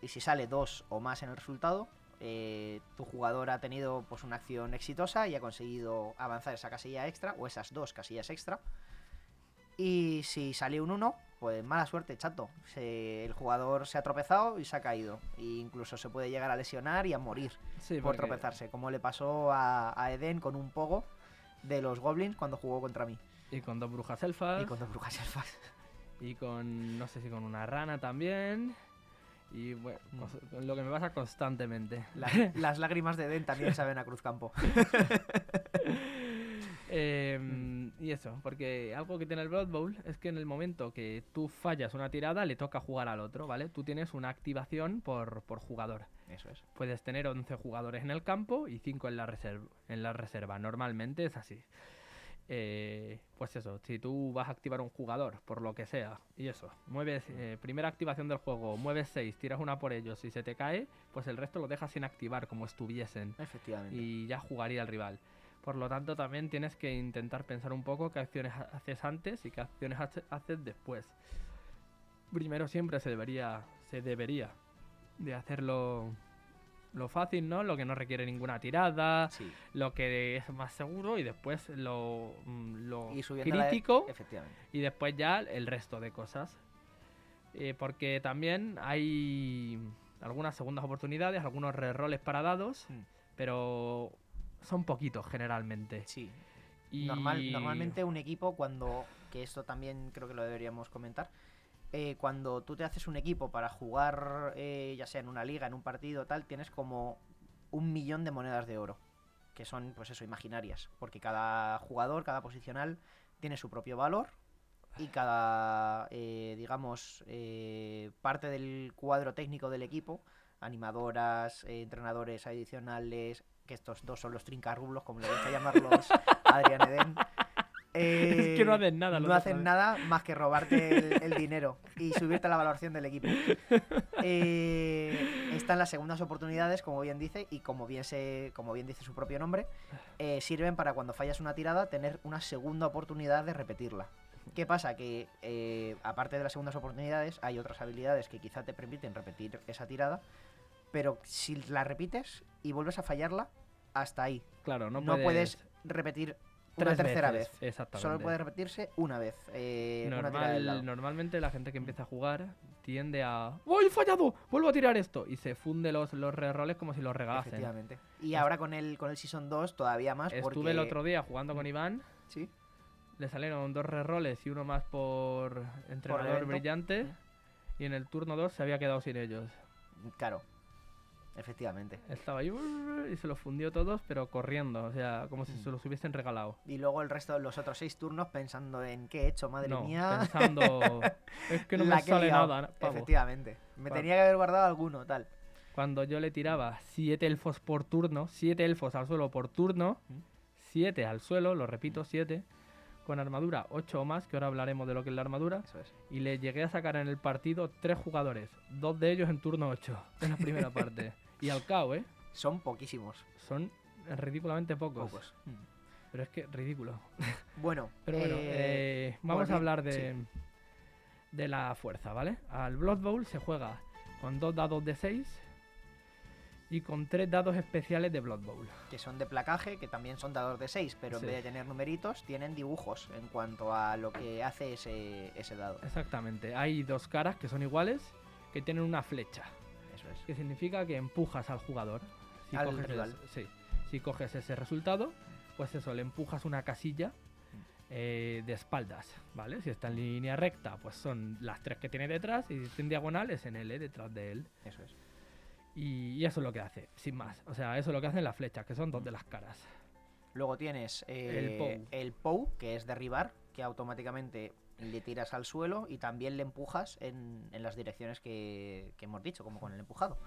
y si sale dos o más en el resultado, eh, tu jugador ha tenido pues una acción exitosa y ha conseguido avanzar esa casilla extra o esas dos casillas extra. Y si sale un 1, pues mala suerte, chato. Se- el jugador se ha tropezado y se ha caído. E incluso se puede llegar a lesionar y a morir Sí, por porque- tropezarse, como le pasó a, a Eden con un pogo de los goblins cuando jugó contra mí. Y con dos brujas elfas. Y con dos brujas elfas. Y con, no sé si con una rana también. Y bueno, Mm. lo que me pasa constantemente. La- las lágrimas de Eden también saben a Cruzcampo. Em, y eso, porque algo que tiene el Blood Bowl es que en el momento que tú fallas una tirada, le toca jugar al otro, ¿vale? Tú tienes una activación por, por jugador. Eso es. Puedes tener 11 jugadores en el campo y 5 en la, reserva, en la reserva. Normalmente es así. Eh, pues eso, si tú vas a activar un jugador, por lo que sea, y eso, mueves, eh, primera activación del juego, mueves 6, tiras una por ellos y se te cae, pues el resto lo dejas sin activar como estuviesen Efectivamente. y ya jugaría el rival. Por lo tanto, también tienes que intentar pensar un poco qué acciones ha- haces antes y qué acciones hace- haces después. Primero siempre se debería, se debería de hacerlo lo fácil, ¿no? Lo que no requiere ninguna tirada, Sí. lo que es más seguro y después lo, mm, lo Y la- crítico Efectivamente. y después ya el resto de cosas. Eh, porque también hay algunas segundas oportunidades, algunos reroles para dados, Mm. pero son poquitos generalmente. Sí. Y Normal, normalmente un equipo cuando, que esto también creo que lo deberíamos comentar, eh, cuando tú te haces un equipo para jugar, eh, ya sea en una liga, en un partido, tal, tienes como un millón de monedas de oro, que son, pues eso, imaginarias, porque cada jugador, cada posicional tiene su propio valor y cada, eh, digamos, eh, parte del cuadro técnico del equipo, animadoras, eh, entrenadores adicionales, que estos dos son los trincarrublos, como le gusta llamarlos Adrián Eden. Es que no hacen nada, No hacen nada más que robarte el, el dinero y subirte la valoración del equipo. Eh, están las segundas oportunidades, como bien dice, y como bien, se, como bien dice su propio nombre, eh, sirven para cuando fallas una tirada tener una segunda oportunidad de repetirla. ¿Qué pasa? Que eh, aparte de las segundas oportunidades, hay otras habilidades que quizá te permiten repetir esa tirada, pero si la repites y vuelves a fallarla, hasta ahí. Claro, no, No, puedes, repetir una tercera veces, vez. Exactamente. Solo puede repetirse una vez. eh, una Normal- dado. normalmente la gente que empieza a jugar tiende a ¡Uy, he fallado! ¡Vuelvo a tirar esto! Y se funde los, los reroles como si los regalasen. Efectivamente. Y ahora con el, con el Season 2 todavía más. Estuve porque... el otro día jugando con Iván, Sí. le salieron dos reroles y uno más por entrenador brillante. Y en el turno 2 se había quedado sin ellos. Claro. Efectivamente. Estaba ahí y se los fundió todos, pero corriendo, o sea, como si Mm. se los hubiesen regalado. Y luego el resto de los otros seis turnos pensando en qué he hecho, madre no, mía. pensando, es que no La me que sale liado". nada, pavo. Efectivamente. Me Pavo. tenía que haber guardado alguno, tal. Cuando yo le tiraba 7 elfos por turno, 7 elfos al suelo por turno, Mm. 7 al suelo, lo repito, 7, con armadura 8 o más, que ahora hablaremos de lo que es la armadura, Eso es. y le llegué a sacar en el partido 3 jugadores, dos de ellos en turno 8, en la primera parte. Y al cabo, ¿eh? Son poquísimos. Son ridículamente pocos. Pocos. Pero es que ridículo. Bueno, Pero bueno, eh, eh, vamos a hablar de, de la fuerza, ¿vale? Al Blood Bowl se juega con dos dados de 6 y con tres dados especiales de Blood Bowl. que son de placaje, que también son dados de 6, pero Sí. en vez de tener numeritos, tienen dibujos en cuanto a lo que hace ese, ese dado. Exactamente. Hay dos caras que son iguales que tienen una flecha. Que significa que empujas al jugador. Si Al coges rival. ese- sí. Si coges ese resultado, pues eso, le empujas una casilla eh, de espaldas, ¿vale? Si está en línea recta, pues son las tres que tiene detrás, y si está en diagonal es en L detrás de él. Eso es. Y, y eso es lo que hace, sin más. O sea, eso es lo que hacen las flechas, que son dos de las caras. Luego tienes eh, Pou. el POU, que es derribar, que automáticamente le tiras al suelo y también le empujas en, en las direcciones que, que hemos dicho, como con el empujado.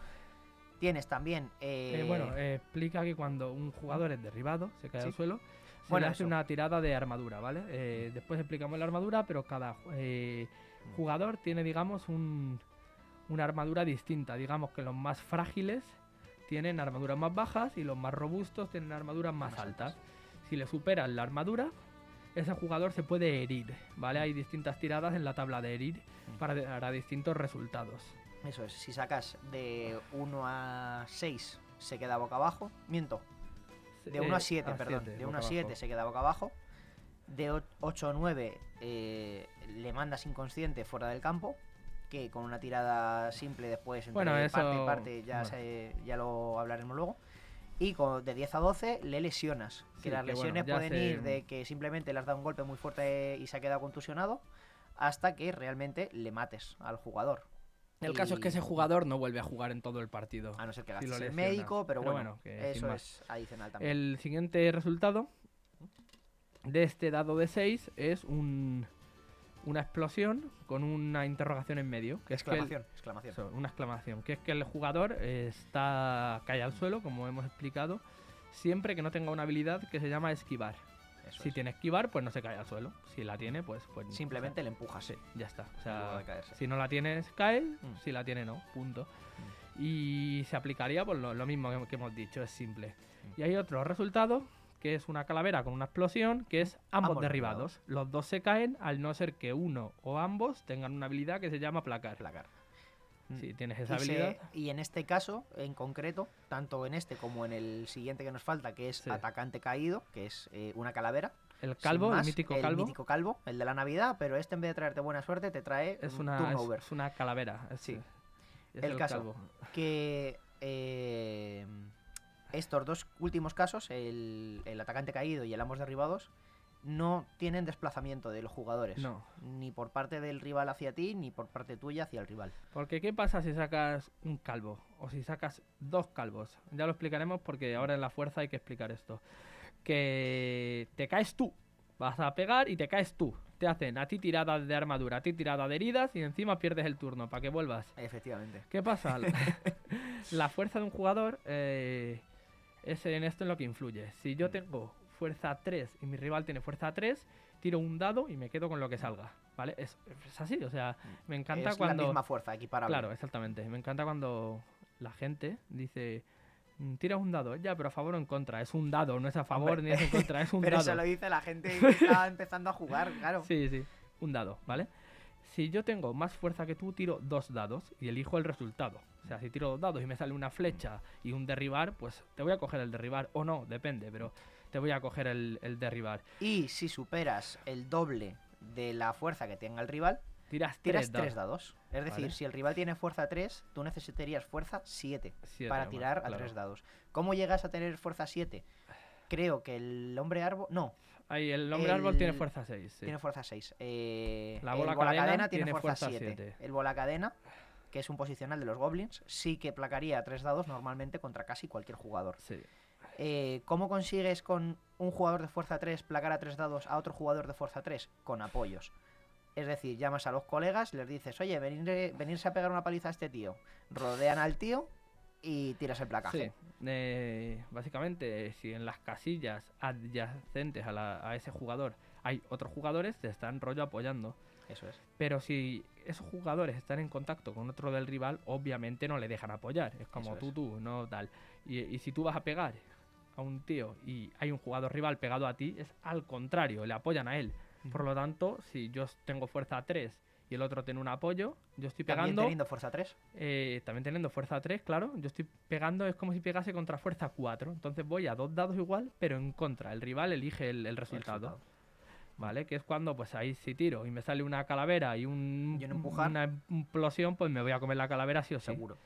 Tienes también... Eh, eh, bueno, eh, explica que cuando un jugador es derribado, se cae Sí. al suelo, se Bueno, le hace eso. una tirada de armadura, ¿vale? Después explicamos la armadura, pero cada jugador tiene, digamos, un- una armadura distinta. Digamos que los más frágiles tienen armaduras más bajas y los más robustos tienen armaduras más, Más altas. altas. Si le superan la armadura, ese jugador se puede herir, ¿vale? Hay distintas tiradas en la tabla de herir Mm. para, para distintos resultados. Eso es, si sacas de 1 a 6 se queda boca abajo. Miento, de 1 a 7, perdón. de 1 a 7 se queda boca abajo. De 8 a 9 eh, le mandas inconsciente fuera del campo. Que con una tirada simple después entre Bueno, eso- parte y parte ya, bueno. se- ya lo hablaremos luego. Y con, de 10 a 12 le lesionas. Que las que lesiones pueden se- ir de que simplemente le has dado un golpe muy fuerte y se ha quedado contusionado. Hasta que realmente le mates al jugador. El caso es que ese jugador no vuelve a jugar en todo el partido. A no ser que si lo el médico, pero, Pero bueno, bueno, eso es adicional también. El siguiente resultado de este dado de 6 es un, una explosión con una interrogación en medio. Que es que el- exclamación, exclamación. eso, una exclamación. Que es que el jugador eh, está cae al suelo, como hemos explicado, siempre que no tenga una habilidad que se llama esquivar. Eso Si es. tiene esquivar, pues no se cae al suelo. Si la tiene, pues... pues Simplemente le empujas. Sí, ya está. O sea, si no la tienes, cae. Mm. Si la tiene, no. Punto. Y se aplicaría por lo, lo mismo que, que hemos dicho, es simple. Mm. Y hay otro resultado, que es una calavera con una explosión, que es ambos, Ambos derribados. Los dos se caen, al no ser que uno o ambos tengan una habilidad que se llama placar. Placar. Si tienes esa Y, se- habilidad, y en este caso, en concreto, tanto en este como en el siguiente que nos falta, que es Sí. atacante caído, que es eh, una calavera. el calvo, el mítico el calvo, mítico calvo, el de la Navidad, pero este en vez de traerte buena suerte, te trae es un una, turnover. es una calavera. es- Sí. es El caso. calvo. que eh, estos dos últimos casos, el, el atacante caído y el ambos derribados, no tienen desplazamiento de los jugadores. No. Ni por parte del rival hacia ti, ni por parte tuya hacia el rival. Porque ¿qué pasa si sacas un calvo? O si sacas dos calvos. Ya lo explicaremos porque ahora en la fuerza hay que explicar esto. Que te caes tú. Vas a pegar y te caes tú. Te hacen a ti tiradas de armadura, a ti tirada de heridas y encima pierdes el turno para que vuelvas. Efectivamente. ¿Qué pasa? la fuerza de un jugador eh, es en esto en lo que influye. Si yo tengo fuerza 3 y mi rival tiene fuerza 3, tiro un dado y me quedo con lo que salga. ¿Vale? Es, es así, o sea, me encanta es cuando... la misma fuerza, equiparable. Claro, exactamente. Me encanta cuando la gente dice, "Mm, tira un dado, ya, pero a favor o en contra. Es un dado, no es a favor Hombre, ni es en contra, es un Pero dado. eso lo dice la gente que está empezando a jugar, claro. Sí, sí, un dado, ¿vale? Si yo tengo más fuerza que tú, tiro dos dados y elijo el resultado. O sea, si tiro dos dados y me sale una flecha y un derribar, pues te voy a coger el derribar o no, depende, pero te voy a coger el, el derribar. Y si superas el doble de la fuerza que tenga el rival, Tiras, tiras tres tres dados. Es decir, Vale. si el rival tiene fuerza 3, tú necesitarías fuerza 7 Siete, para bueno, tirar a tres dados. ¿Cómo llegas a tener fuerza 7? Creo que el hombre árbol. No, Ahí, el hombre árbol tiene El- fuerza 6. tiene fuerza 6. La bola el bola cadena cadena tiene, tiene fuerza fuerza 7. siete. El bola cadena, que es un posicional de los goblins, sí que placaría tres dados normalmente contra casi cualquier jugador. Sí. Eh, ¿Cómo consigues con un jugador de fuerza 3 placar a tres dados a otro jugador de fuerza 3? Con apoyos. Es decir, llamas a los colegas, les dices, oye, venir, venirse a pegar una paliza a este tío. Rodean al tío y tiras el placaje. Sí, eh, básicamente, si en las casillas adyacentes a, la- a ese jugador hay otros jugadores, te están rollo apoyando. Eso es. Pero si esos jugadores están en contacto con otro del rival, obviamente no le dejan apoyar. Es como Eso tú, es. tú, no tal. Y, y si tú vas a pegar a un tío y hay un jugador rival pegado a ti, es al contrario, le apoyan a él. Por lo tanto, si yo tengo fuerza 3 y el otro tiene un apoyo, yo estoy También pegando. teniendo fuerza 3. Eh, también teniendo fuerza 3, claro. Yo estoy pegando, es como si pegase contra fuerza 4. Entonces voy a dos dados igual, pero en contra. El rival elige el, el resultado. ¿Vale? Que es cuando, pues ahí si tiro y me sale una calavera y, un, Y un empujar. una implosión, pues me voy a comer la calavera sí o sí. Seguro.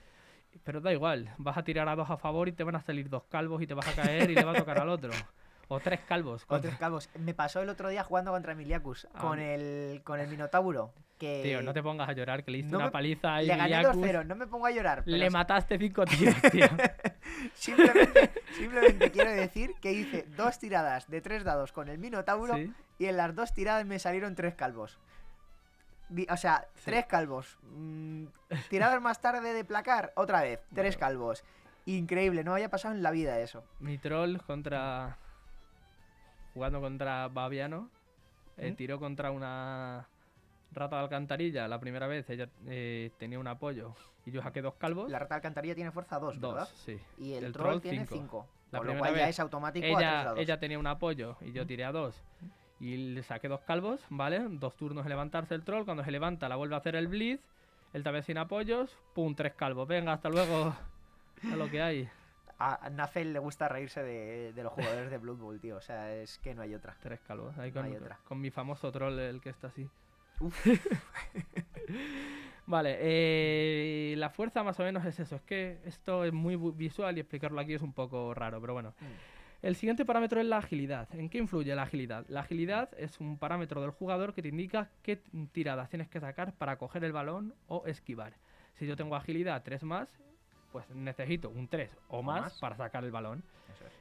Pero da igual, vas a tirar a dos a favor y te van a salir dos calvos y te vas a caer y le va a tocar al otro. O tres calvos. Con contra- tres calvos. Me pasó el otro día jugando contra Emiliacus Ah. con el con el Minotauro. Que Tío, no te pongas a llorar, que le diste no una me- paliza a le gané Iliacus, 2-0. No me pongo a llorar. pero Le mataste cinco tiros, tío. simplemente, simplemente quiero decir que hice dos tiradas de tres dados con el Minotauro Sí. Y en las dos tiradas me salieron tres calvos. O sea, Sí. tres calvos. Mm, tiradas más tarde de placar, otra vez, tres Bueno. calvos. Increíble, no había pasado en la vida eso. Mi troll contra. Jugando contra Baviano. eh, ¿Mm? tiró contra una rata de alcantarilla la primera vez. Ella eh, tenía un apoyo. Y yo saqué dos calvos. La rata de alcantarilla tiene fuerza 2, dos, ¿verdad? sí. Y el, El troll, troll, tiene cinco. 5. La Con lo cual ya es automático a tres Ella, ella tenía un apoyo y yo tiré a dos. Y le saqué dos calvos, ¿vale? Dos turnos levantarse el troll. Cuando se levanta, la vuelve a hacer el blitz. Él también sin apoyos. Pum, tres calvos. Venga, hasta luego. A lo que hay. A Nafel le gusta reírse de, de los jugadores de Blood Bowl, tío. O sea, es que no hay otra. Tres calvos. Ahí No con, hay otra. con mi famoso troll, el que está así. Uf. Vale, eh, la fuerza más o menos es eso. Es que esto es muy visual y explicarlo aquí es un poco raro, pero bueno. El siguiente parámetro es la agilidad. ¿En qué influye la agilidad? La agilidad es un parámetro del jugador que te indica qué tiradas tienes que sacar para coger el balón o esquivar. Si yo tengo agilidad 3 más, pues necesito un 3 o, más, más. para sacar el balón.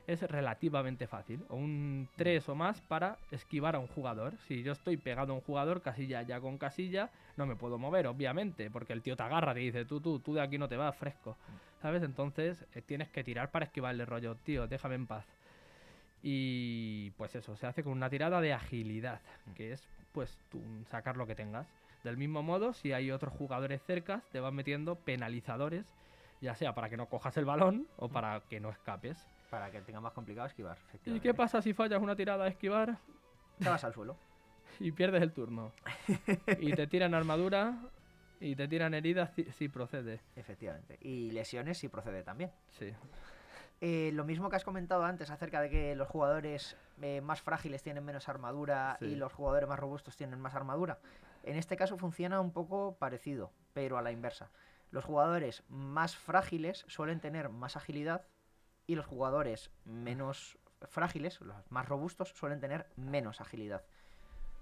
Es. Es relativamente fácil. O un 3 o más para esquivar a un jugador. Si yo estoy pegado a un jugador, casilla ya con casilla, no me puedo mover, obviamente, porque el tío te agarra y te dice, tú, tú, tú de aquí no te vas fresco. ¿Sabes? Entonces eh, tienes que tirar para esquivarle rollo, tío, déjame en paz. Y pues eso, se hace con una tirada de agilidad, que es pues tú sacar lo que tengas. Del mismo modo, si hay otros jugadores cerca, te van metiendo penalizadores, ya sea para que no cojas el balón o para que no escapes. Para que tenga más complicado esquivar. ¿Y qué pasa si fallas una tirada de esquivar Te vas al suelo. y pierdes el turno? Y te tiran armadura y te tiran heridas si, si procede. Efectivamente. Y lesiones si procede también. Sí. Eh, lo mismo que has comentado antes acerca de que los jugadores eh, más frágiles tienen menos armadura Sí. y los jugadores más robustos tienen más armadura. En este caso funciona un poco parecido, pero a la inversa. Los jugadores más frágiles suelen tener más agilidad y los jugadores menos frágiles, los más robustos, suelen tener menos agilidad.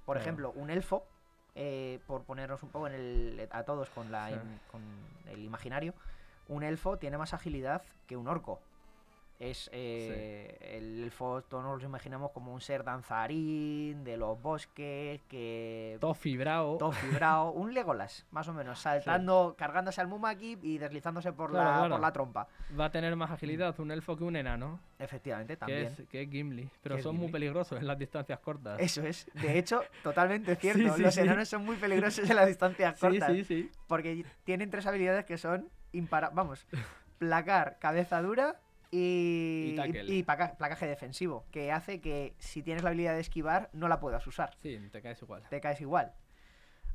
Por Claro. ejemplo, un elfo, eh, por ponernos un poco en el, a todos con, la, Sí. con el imaginario, un elfo tiene más agilidad que un orco. Es eh, el elfo, todos nos lo imaginamos como un ser danzarín de los bosques, que Todo fibrado. todo fibrado, un Legolas, más o menos, saltando, cargándose al Mumaki y deslizándose por, Claro, la, claro. por la trompa. Va a tener más agilidad un elfo que un enano, Efectivamente, que también. es, que es Gimli. Pero son muy peligrosos en las distancias cortas. Eso es, de hecho, totalmente cierto. sí, Los enanos son muy peligrosos en las distancias cortas. sí, sí. Porque tienen tres habilidades que son impara vamos, placar, cabeza dura y, Y placa- placaje defensivo, que hace que si tienes la habilidad de esquivar no la puedas usar, Sí, te caes igual. te caes igual.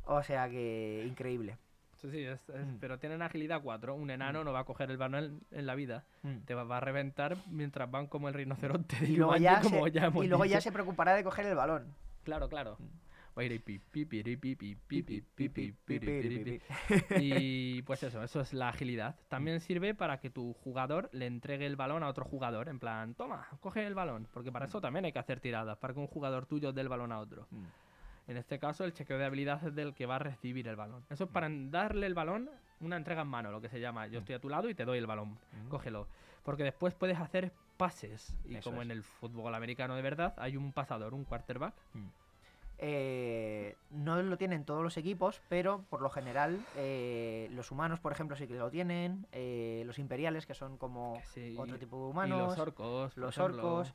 O sea que increíble. Sí, sí, es- es- Mm. pero tienen agilidad 4. Un enano no va a coger el balón en, en la vida. Mm. Te va, va a reventar mientras van como el rinoceronte. Y luego, ya como se, ya hemos y luego ya se preocupará de coger el balón. Claro, claro. Y pues eso, eso es la agilidad. También sirve para que tu jugador le entregue el balón a otro jugador. En plan, toma, coge el balón. Porque para eso también hay que hacer tiradas, para que un jugador tuyo dé el balón a otro. Mm. En este caso, el chequeo de habilidad es del que va a recibir el balón. Eso es para darle el balón una entrega en mano, lo que se llama. Yo estoy a tu lado y te doy el balón. Mm. Cógelo. Porque después puedes hacer pases. Y como en el fútbol americano de verdad, hay un pasador, un quarterback. Eh, no lo tienen todos los equipos, pero por lo general eh, los humanos, por ejemplo, sí que lo tienen. eh, los imperiales, que son como sí, otro tipo de y humanos. los orcos. por los ejemplo. orcos.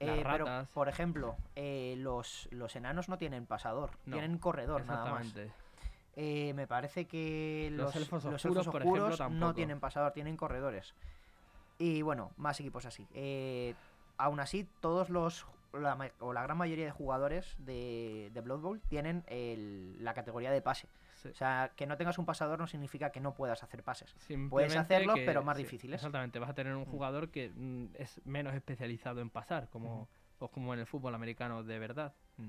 las eh, pero, ratas. por ejemplo, los, los enanos no tienen pasador, No, tienen corredor nada más. Me parece que Los los, elfos los oscuros, elfos ejemplo, no tienen pasador, tienen corredores. Y bueno, más equipos así. Aún así, todos los la o la gran mayoría de jugadores de, de Blood Bowl tienen el- la categoría de pase. Sí. O sea, que no tengas un pasador no significa que no puedas hacer pases. Simplemente hacerlos, que- pero más sí, difíciles. Exactamente, vas a tener un Mm. jugador que mm, es menos especializado en pasar, como, pues como en el fútbol americano de verdad. Mm.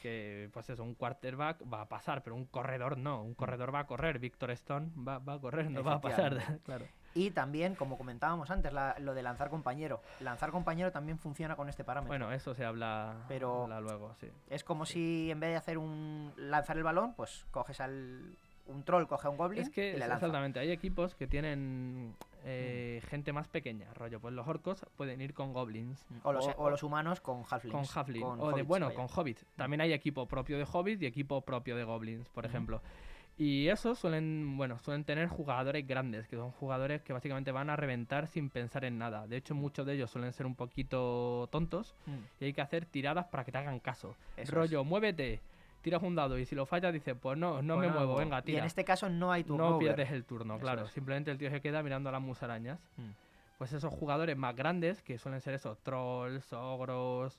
Que, pues eso, un quarterback va a pasar, pero un corredor no. Un corredor va a correr. Víctor Stone va, va a correr, no va a pasar. Claro. Y también, como comentábamos antes, la- lo de lanzar compañero. Lanzar compañero también funciona con este parámetro. Bueno, eso se habla, Pero- habla luego, sí. Es como si en vez de hacer un lanzar el balón, pues coges al un troll, coge a un goblin Es que y le lanza. exactamente, hay equipos que tienen eh, gente más pequeña, rollo. Pues los orcos pueden ir con goblins. O los, o los humanos con halflings. con halfling con o de bueno vaya. con hobbits también hay equipo propio de hobbits y equipo propio de goblins por ejemplo y esos suelen bueno suelen tener jugadores grandes que son jugadores que básicamente van a reventar sin pensar en nada. De hecho muchos de ellos suelen ser un poquito tontos Mm, y hay que hacer tiradas para que te hagan caso. Eso rollo muévete tiras un dado y si lo fallas dices pues no no me Bueno, muevo venga Y tira en este caso no hay turno no over. pierdes el turno Eso claro. es. simplemente el tío se queda mirando a las musarañas. Mm. pues esos jugadores más grandes que suelen ser esos trolls ogros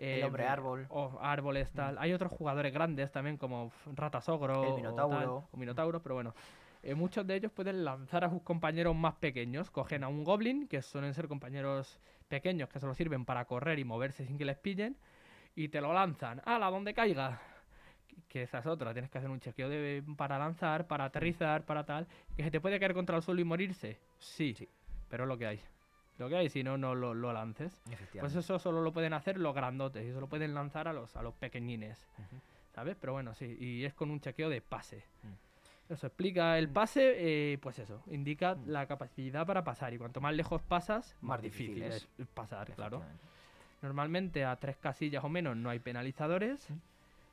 El eh, hombre árbol. o árboles tal hay otros jugadores grandes también como f- ratas ogro El o minotauro. tal, o minotauro pero bueno eh, muchos de ellos pueden lanzar a sus compañeros más pequeños cogen a un goblin que suelen ser compañeros pequeños que solo sirven para correr y moverse sin que les pillen y te lo lanzan ¡Hala! donde caiga que esa es otra, tienes que hacer un chequeo de, para lanzar, para aterrizar, para tal, que se te puede caer contra el suelo y morirse, sí, Sí. pero es lo que hay. Lo que hay, si no, no lo, lo lances. Pues eso solo lo pueden hacer los grandotes y eso lo pueden lanzar a los, a los pequeñines. ¿sabes? Pero bueno, sí, y es con un chequeo de pase. Mm. Eso explica el Mm. pase, eh, pues eso, indica Mm. la capacidad para pasar y cuanto más lejos pasas, más, Más difícil, es pasar, claro. Normalmente a tres casillas o menos no hay penalizadores. Mm.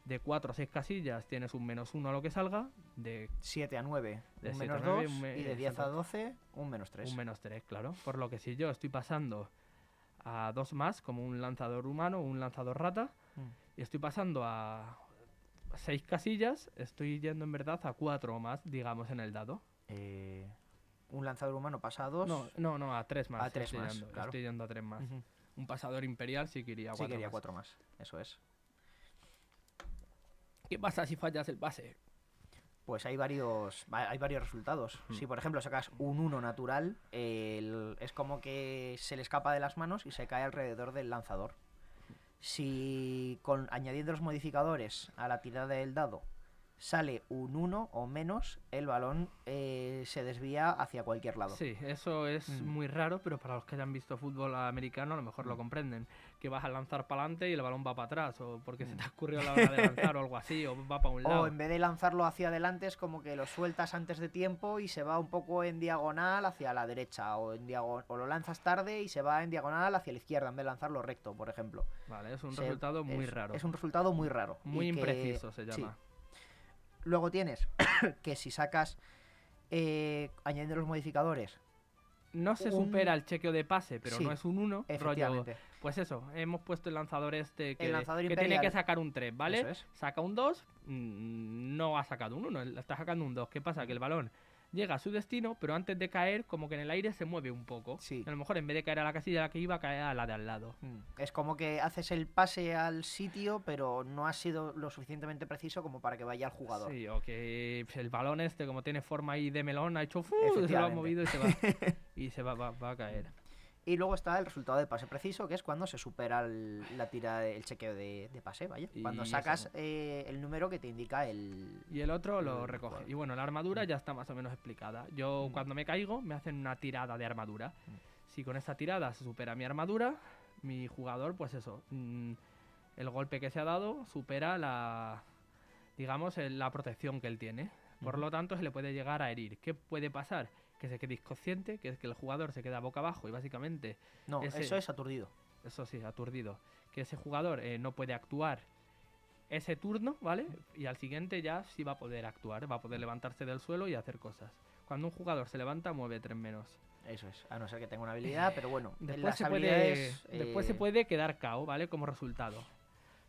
De cuatro o seis casillas tienes un menos uno a lo que salga. De 7 a 9, De un siete a menos nueve, 2. un me- Y de 10 a exacto. 12, un menos 3. un menos tres, claro. Por lo que si yo estoy pasando a dos más, como un lanzador humano un lanzador rata, Mm. y estoy pasando a seis casillas, estoy yendo en verdad a cuatro o más, digamos, en el dado. Eh, un lanzador humano pasa a 2. No, no, no, a tres más. A tres estoy más, yendo, claro. Estoy yendo a tres más. Un pasador imperial sí que iría a Sí, cuatro quería más. 4 más. Eso es. ¿Qué pasa si fallas el pase? Pues hay varios, va- hay varios resultados. Mm. Si por ejemplo sacas un 1 natural, el- es como que se le escapa de las manos y se cae alrededor del lanzador. Si con añadiendo los modificadores a la tirada del dado sale un 1 o menos, el balón eh, se desvía hacia cualquier lado. Sí, eso es Mm. muy raro, pero para los que hayan visto fútbol americano a lo mejor lo Mm. comprenden. Que vas a lanzar para adelante y el balón va para atrás, o porque se Mm. te ha ocurrido la hora de lanzar o algo así, o va para un lado. O en vez de lanzarlo hacia adelante es como que lo sueltas antes de tiempo y se va un poco en diagonal hacia la derecha o en o lo lanzas tarde y se va en diagonal hacia la izquierda en vez de lanzarlo recto, por ejemplo. Vale, es un Se- resultado muy es- raro. Es un resultado muy raro. y Muy que- impreciso se sí. Luego tienes que si sacas eh, añadiendo los modificadores, No se un- supera el chequeo de pase, pero Sí, no es un 1. Rollo, efectivamente. pues eso, hemos puesto el lanzador este que, El lanzador que tiene que sacar un 3, ¿vale? Es. Saca un 2, mm, no ha sacado un 1, está sacando un 2. ¿Qué pasa? Que el balón llega a su destino, pero antes de caer, como que en el aire se mueve un poco. Sí. A lo mejor en vez de caer a la casilla a la que iba, cae a la de al lado. Mm. Es como que haces el pase al sitio, pero no has sido lo suficientemente preciso como para que vaya al jugador. Sí, o que pues, el balón este, como tiene forma ahí de melón, ha hecho ¡fu! se lo ha movido y se va, y se va, va- va a caer. Y luego está el resultado de pase preciso, que es cuando se supera el, la tira, el chequeo de, de pase, vaya. Cuando sacas eh, el número que te indica el... Y el otro lo el recoge. jugador. Y bueno, la armadura ya está más o menos explicada. Yo Mm. cuando me caigo me hacen una tirada de armadura. Mm. Si con esa tirada se supera mi armadura, mi jugador, pues eso, mm, el golpe que se ha dado supera la, digamos, la protección que él tiene. Por lo tanto, se le puede llegar a herir. ¿Qué puede pasar? Que se quede inconsciente, que es que el jugador se queda boca abajo y básicamente No, Ese- eso es aturdido. eso sí, aturdido. Que ese jugador eh, no puede actuar ese turno, ¿vale? Y al siguiente ya sí va a poder actuar, va a poder levantarse del suelo y hacer cosas. Cuando un jugador se levanta, mueve tres menos. Eso es, a no ser que tenga una habilidad, pero bueno, en Después, las se puede, después se eh, puede quedar KO, ¿vale? Como resultado.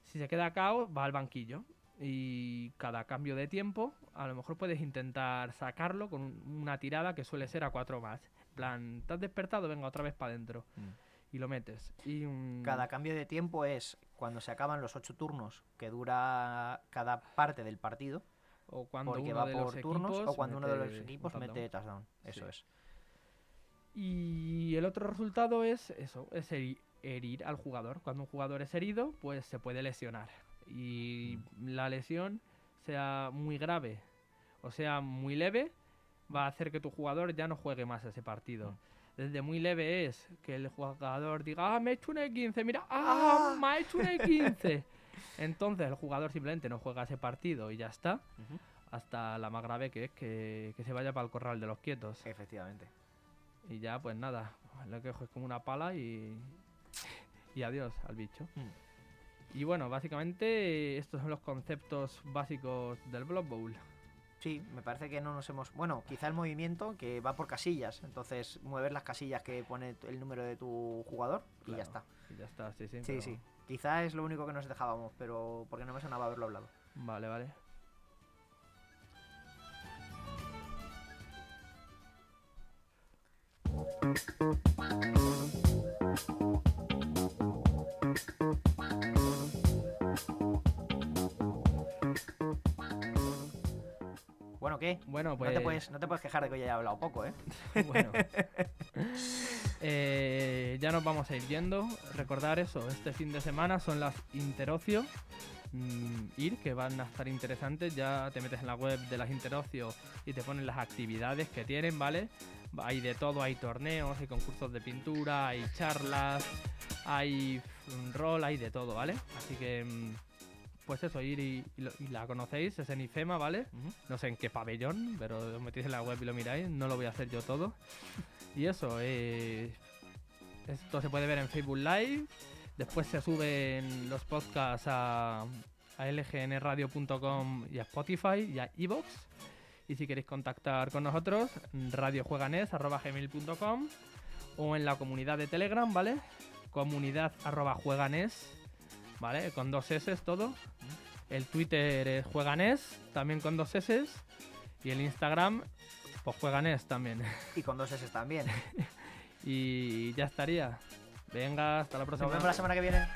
Si se queda KO, va al banquillo. Y cada cambio de tiempo, a lo mejor puedes intentar sacarlo con un- una tirada que suele ser a cuatro más. En plan, ¿te has despertado? Venga, otra vez para adentro. Mm. Y lo metes. Y un- Cada cambio de tiempo es cuando se acaban los ocho turnos que dura cada parte del partido, O cuando porque uno va de por los turnos, equipos o cuando uno de los equipos mete touchdown. Eso Sí. es. Y el otro resultado es eso, es heri- herir al jugador. Cuando un jugador es herido, pues se puede lesionar. Y la lesión sea muy grave o sea muy leve, va a hacer que tu jugador ya no juegue más ese partido. Mm. Desde muy leve es que el jugador diga, ah, me he hecho un E15, mira, ah, me ha hecho un E15. Entonces el jugador simplemente no juega ese partido y ya está, hasta la más grave que es que, que se vaya para el corral de los quietos. Efectivamente. Y ya, pues nada, lo que es como una pala y, y adiós al bicho. Mm. Y bueno, básicamente estos son los conceptos básicos del Blood Bowl. Sí, me parece que no nos hemos... Bueno, quizá el movimiento que va por casillas, entonces mueves las casillas que pone el número de tu jugador y ya está. Y ya está, sí, sí. Sí, pero- sí. Quizá es lo único que nos dejábamos, pero porque no me sonaba haberlo hablado. Vale, vale. Bueno, ¿qué? Bueno, pues... No, te puedes, no te puedes quejar de que hoy haya hablado poco, ¿eh? bueno. Eh, ya nos vamos a ir yendo. Recordar eso, este fin de semana son las Interocio. mm, ir, que van a estar interesantes. Ya te metes en la web de las Interocio y te ponen las actividades que tienen, ¿vale? Hay de todo, hay torneos, hay concursos de pintura, hay charlas, hay mm, rol, hay de todo, ¿vale? Así que, mm, pues eso, ir y, y lo- y la conocéis, es en IFEMA, ¿vale? No sé en qué pabellón, pero os metéis en la web y lo miráis. No lo voy a hacer yo todo. Y eso, eh, esto se puede ver en Facebook Live. Después se suben los podcasts a, a lgnradio.com y a Spotify y a Evox. Y si queréis contactar con nosotros, radiojueganes.com o en la comunidad de Telegram, ¿vale? Comunidad arroba jueganes, ¿vale? Con dos S todo. El Twitter es jueganes, también con dos S. Y el Instagram, pues jueganes también. Y con dos S también. y ya estaría. Venga, hasta la próxima. Nos vemos la semana que viene.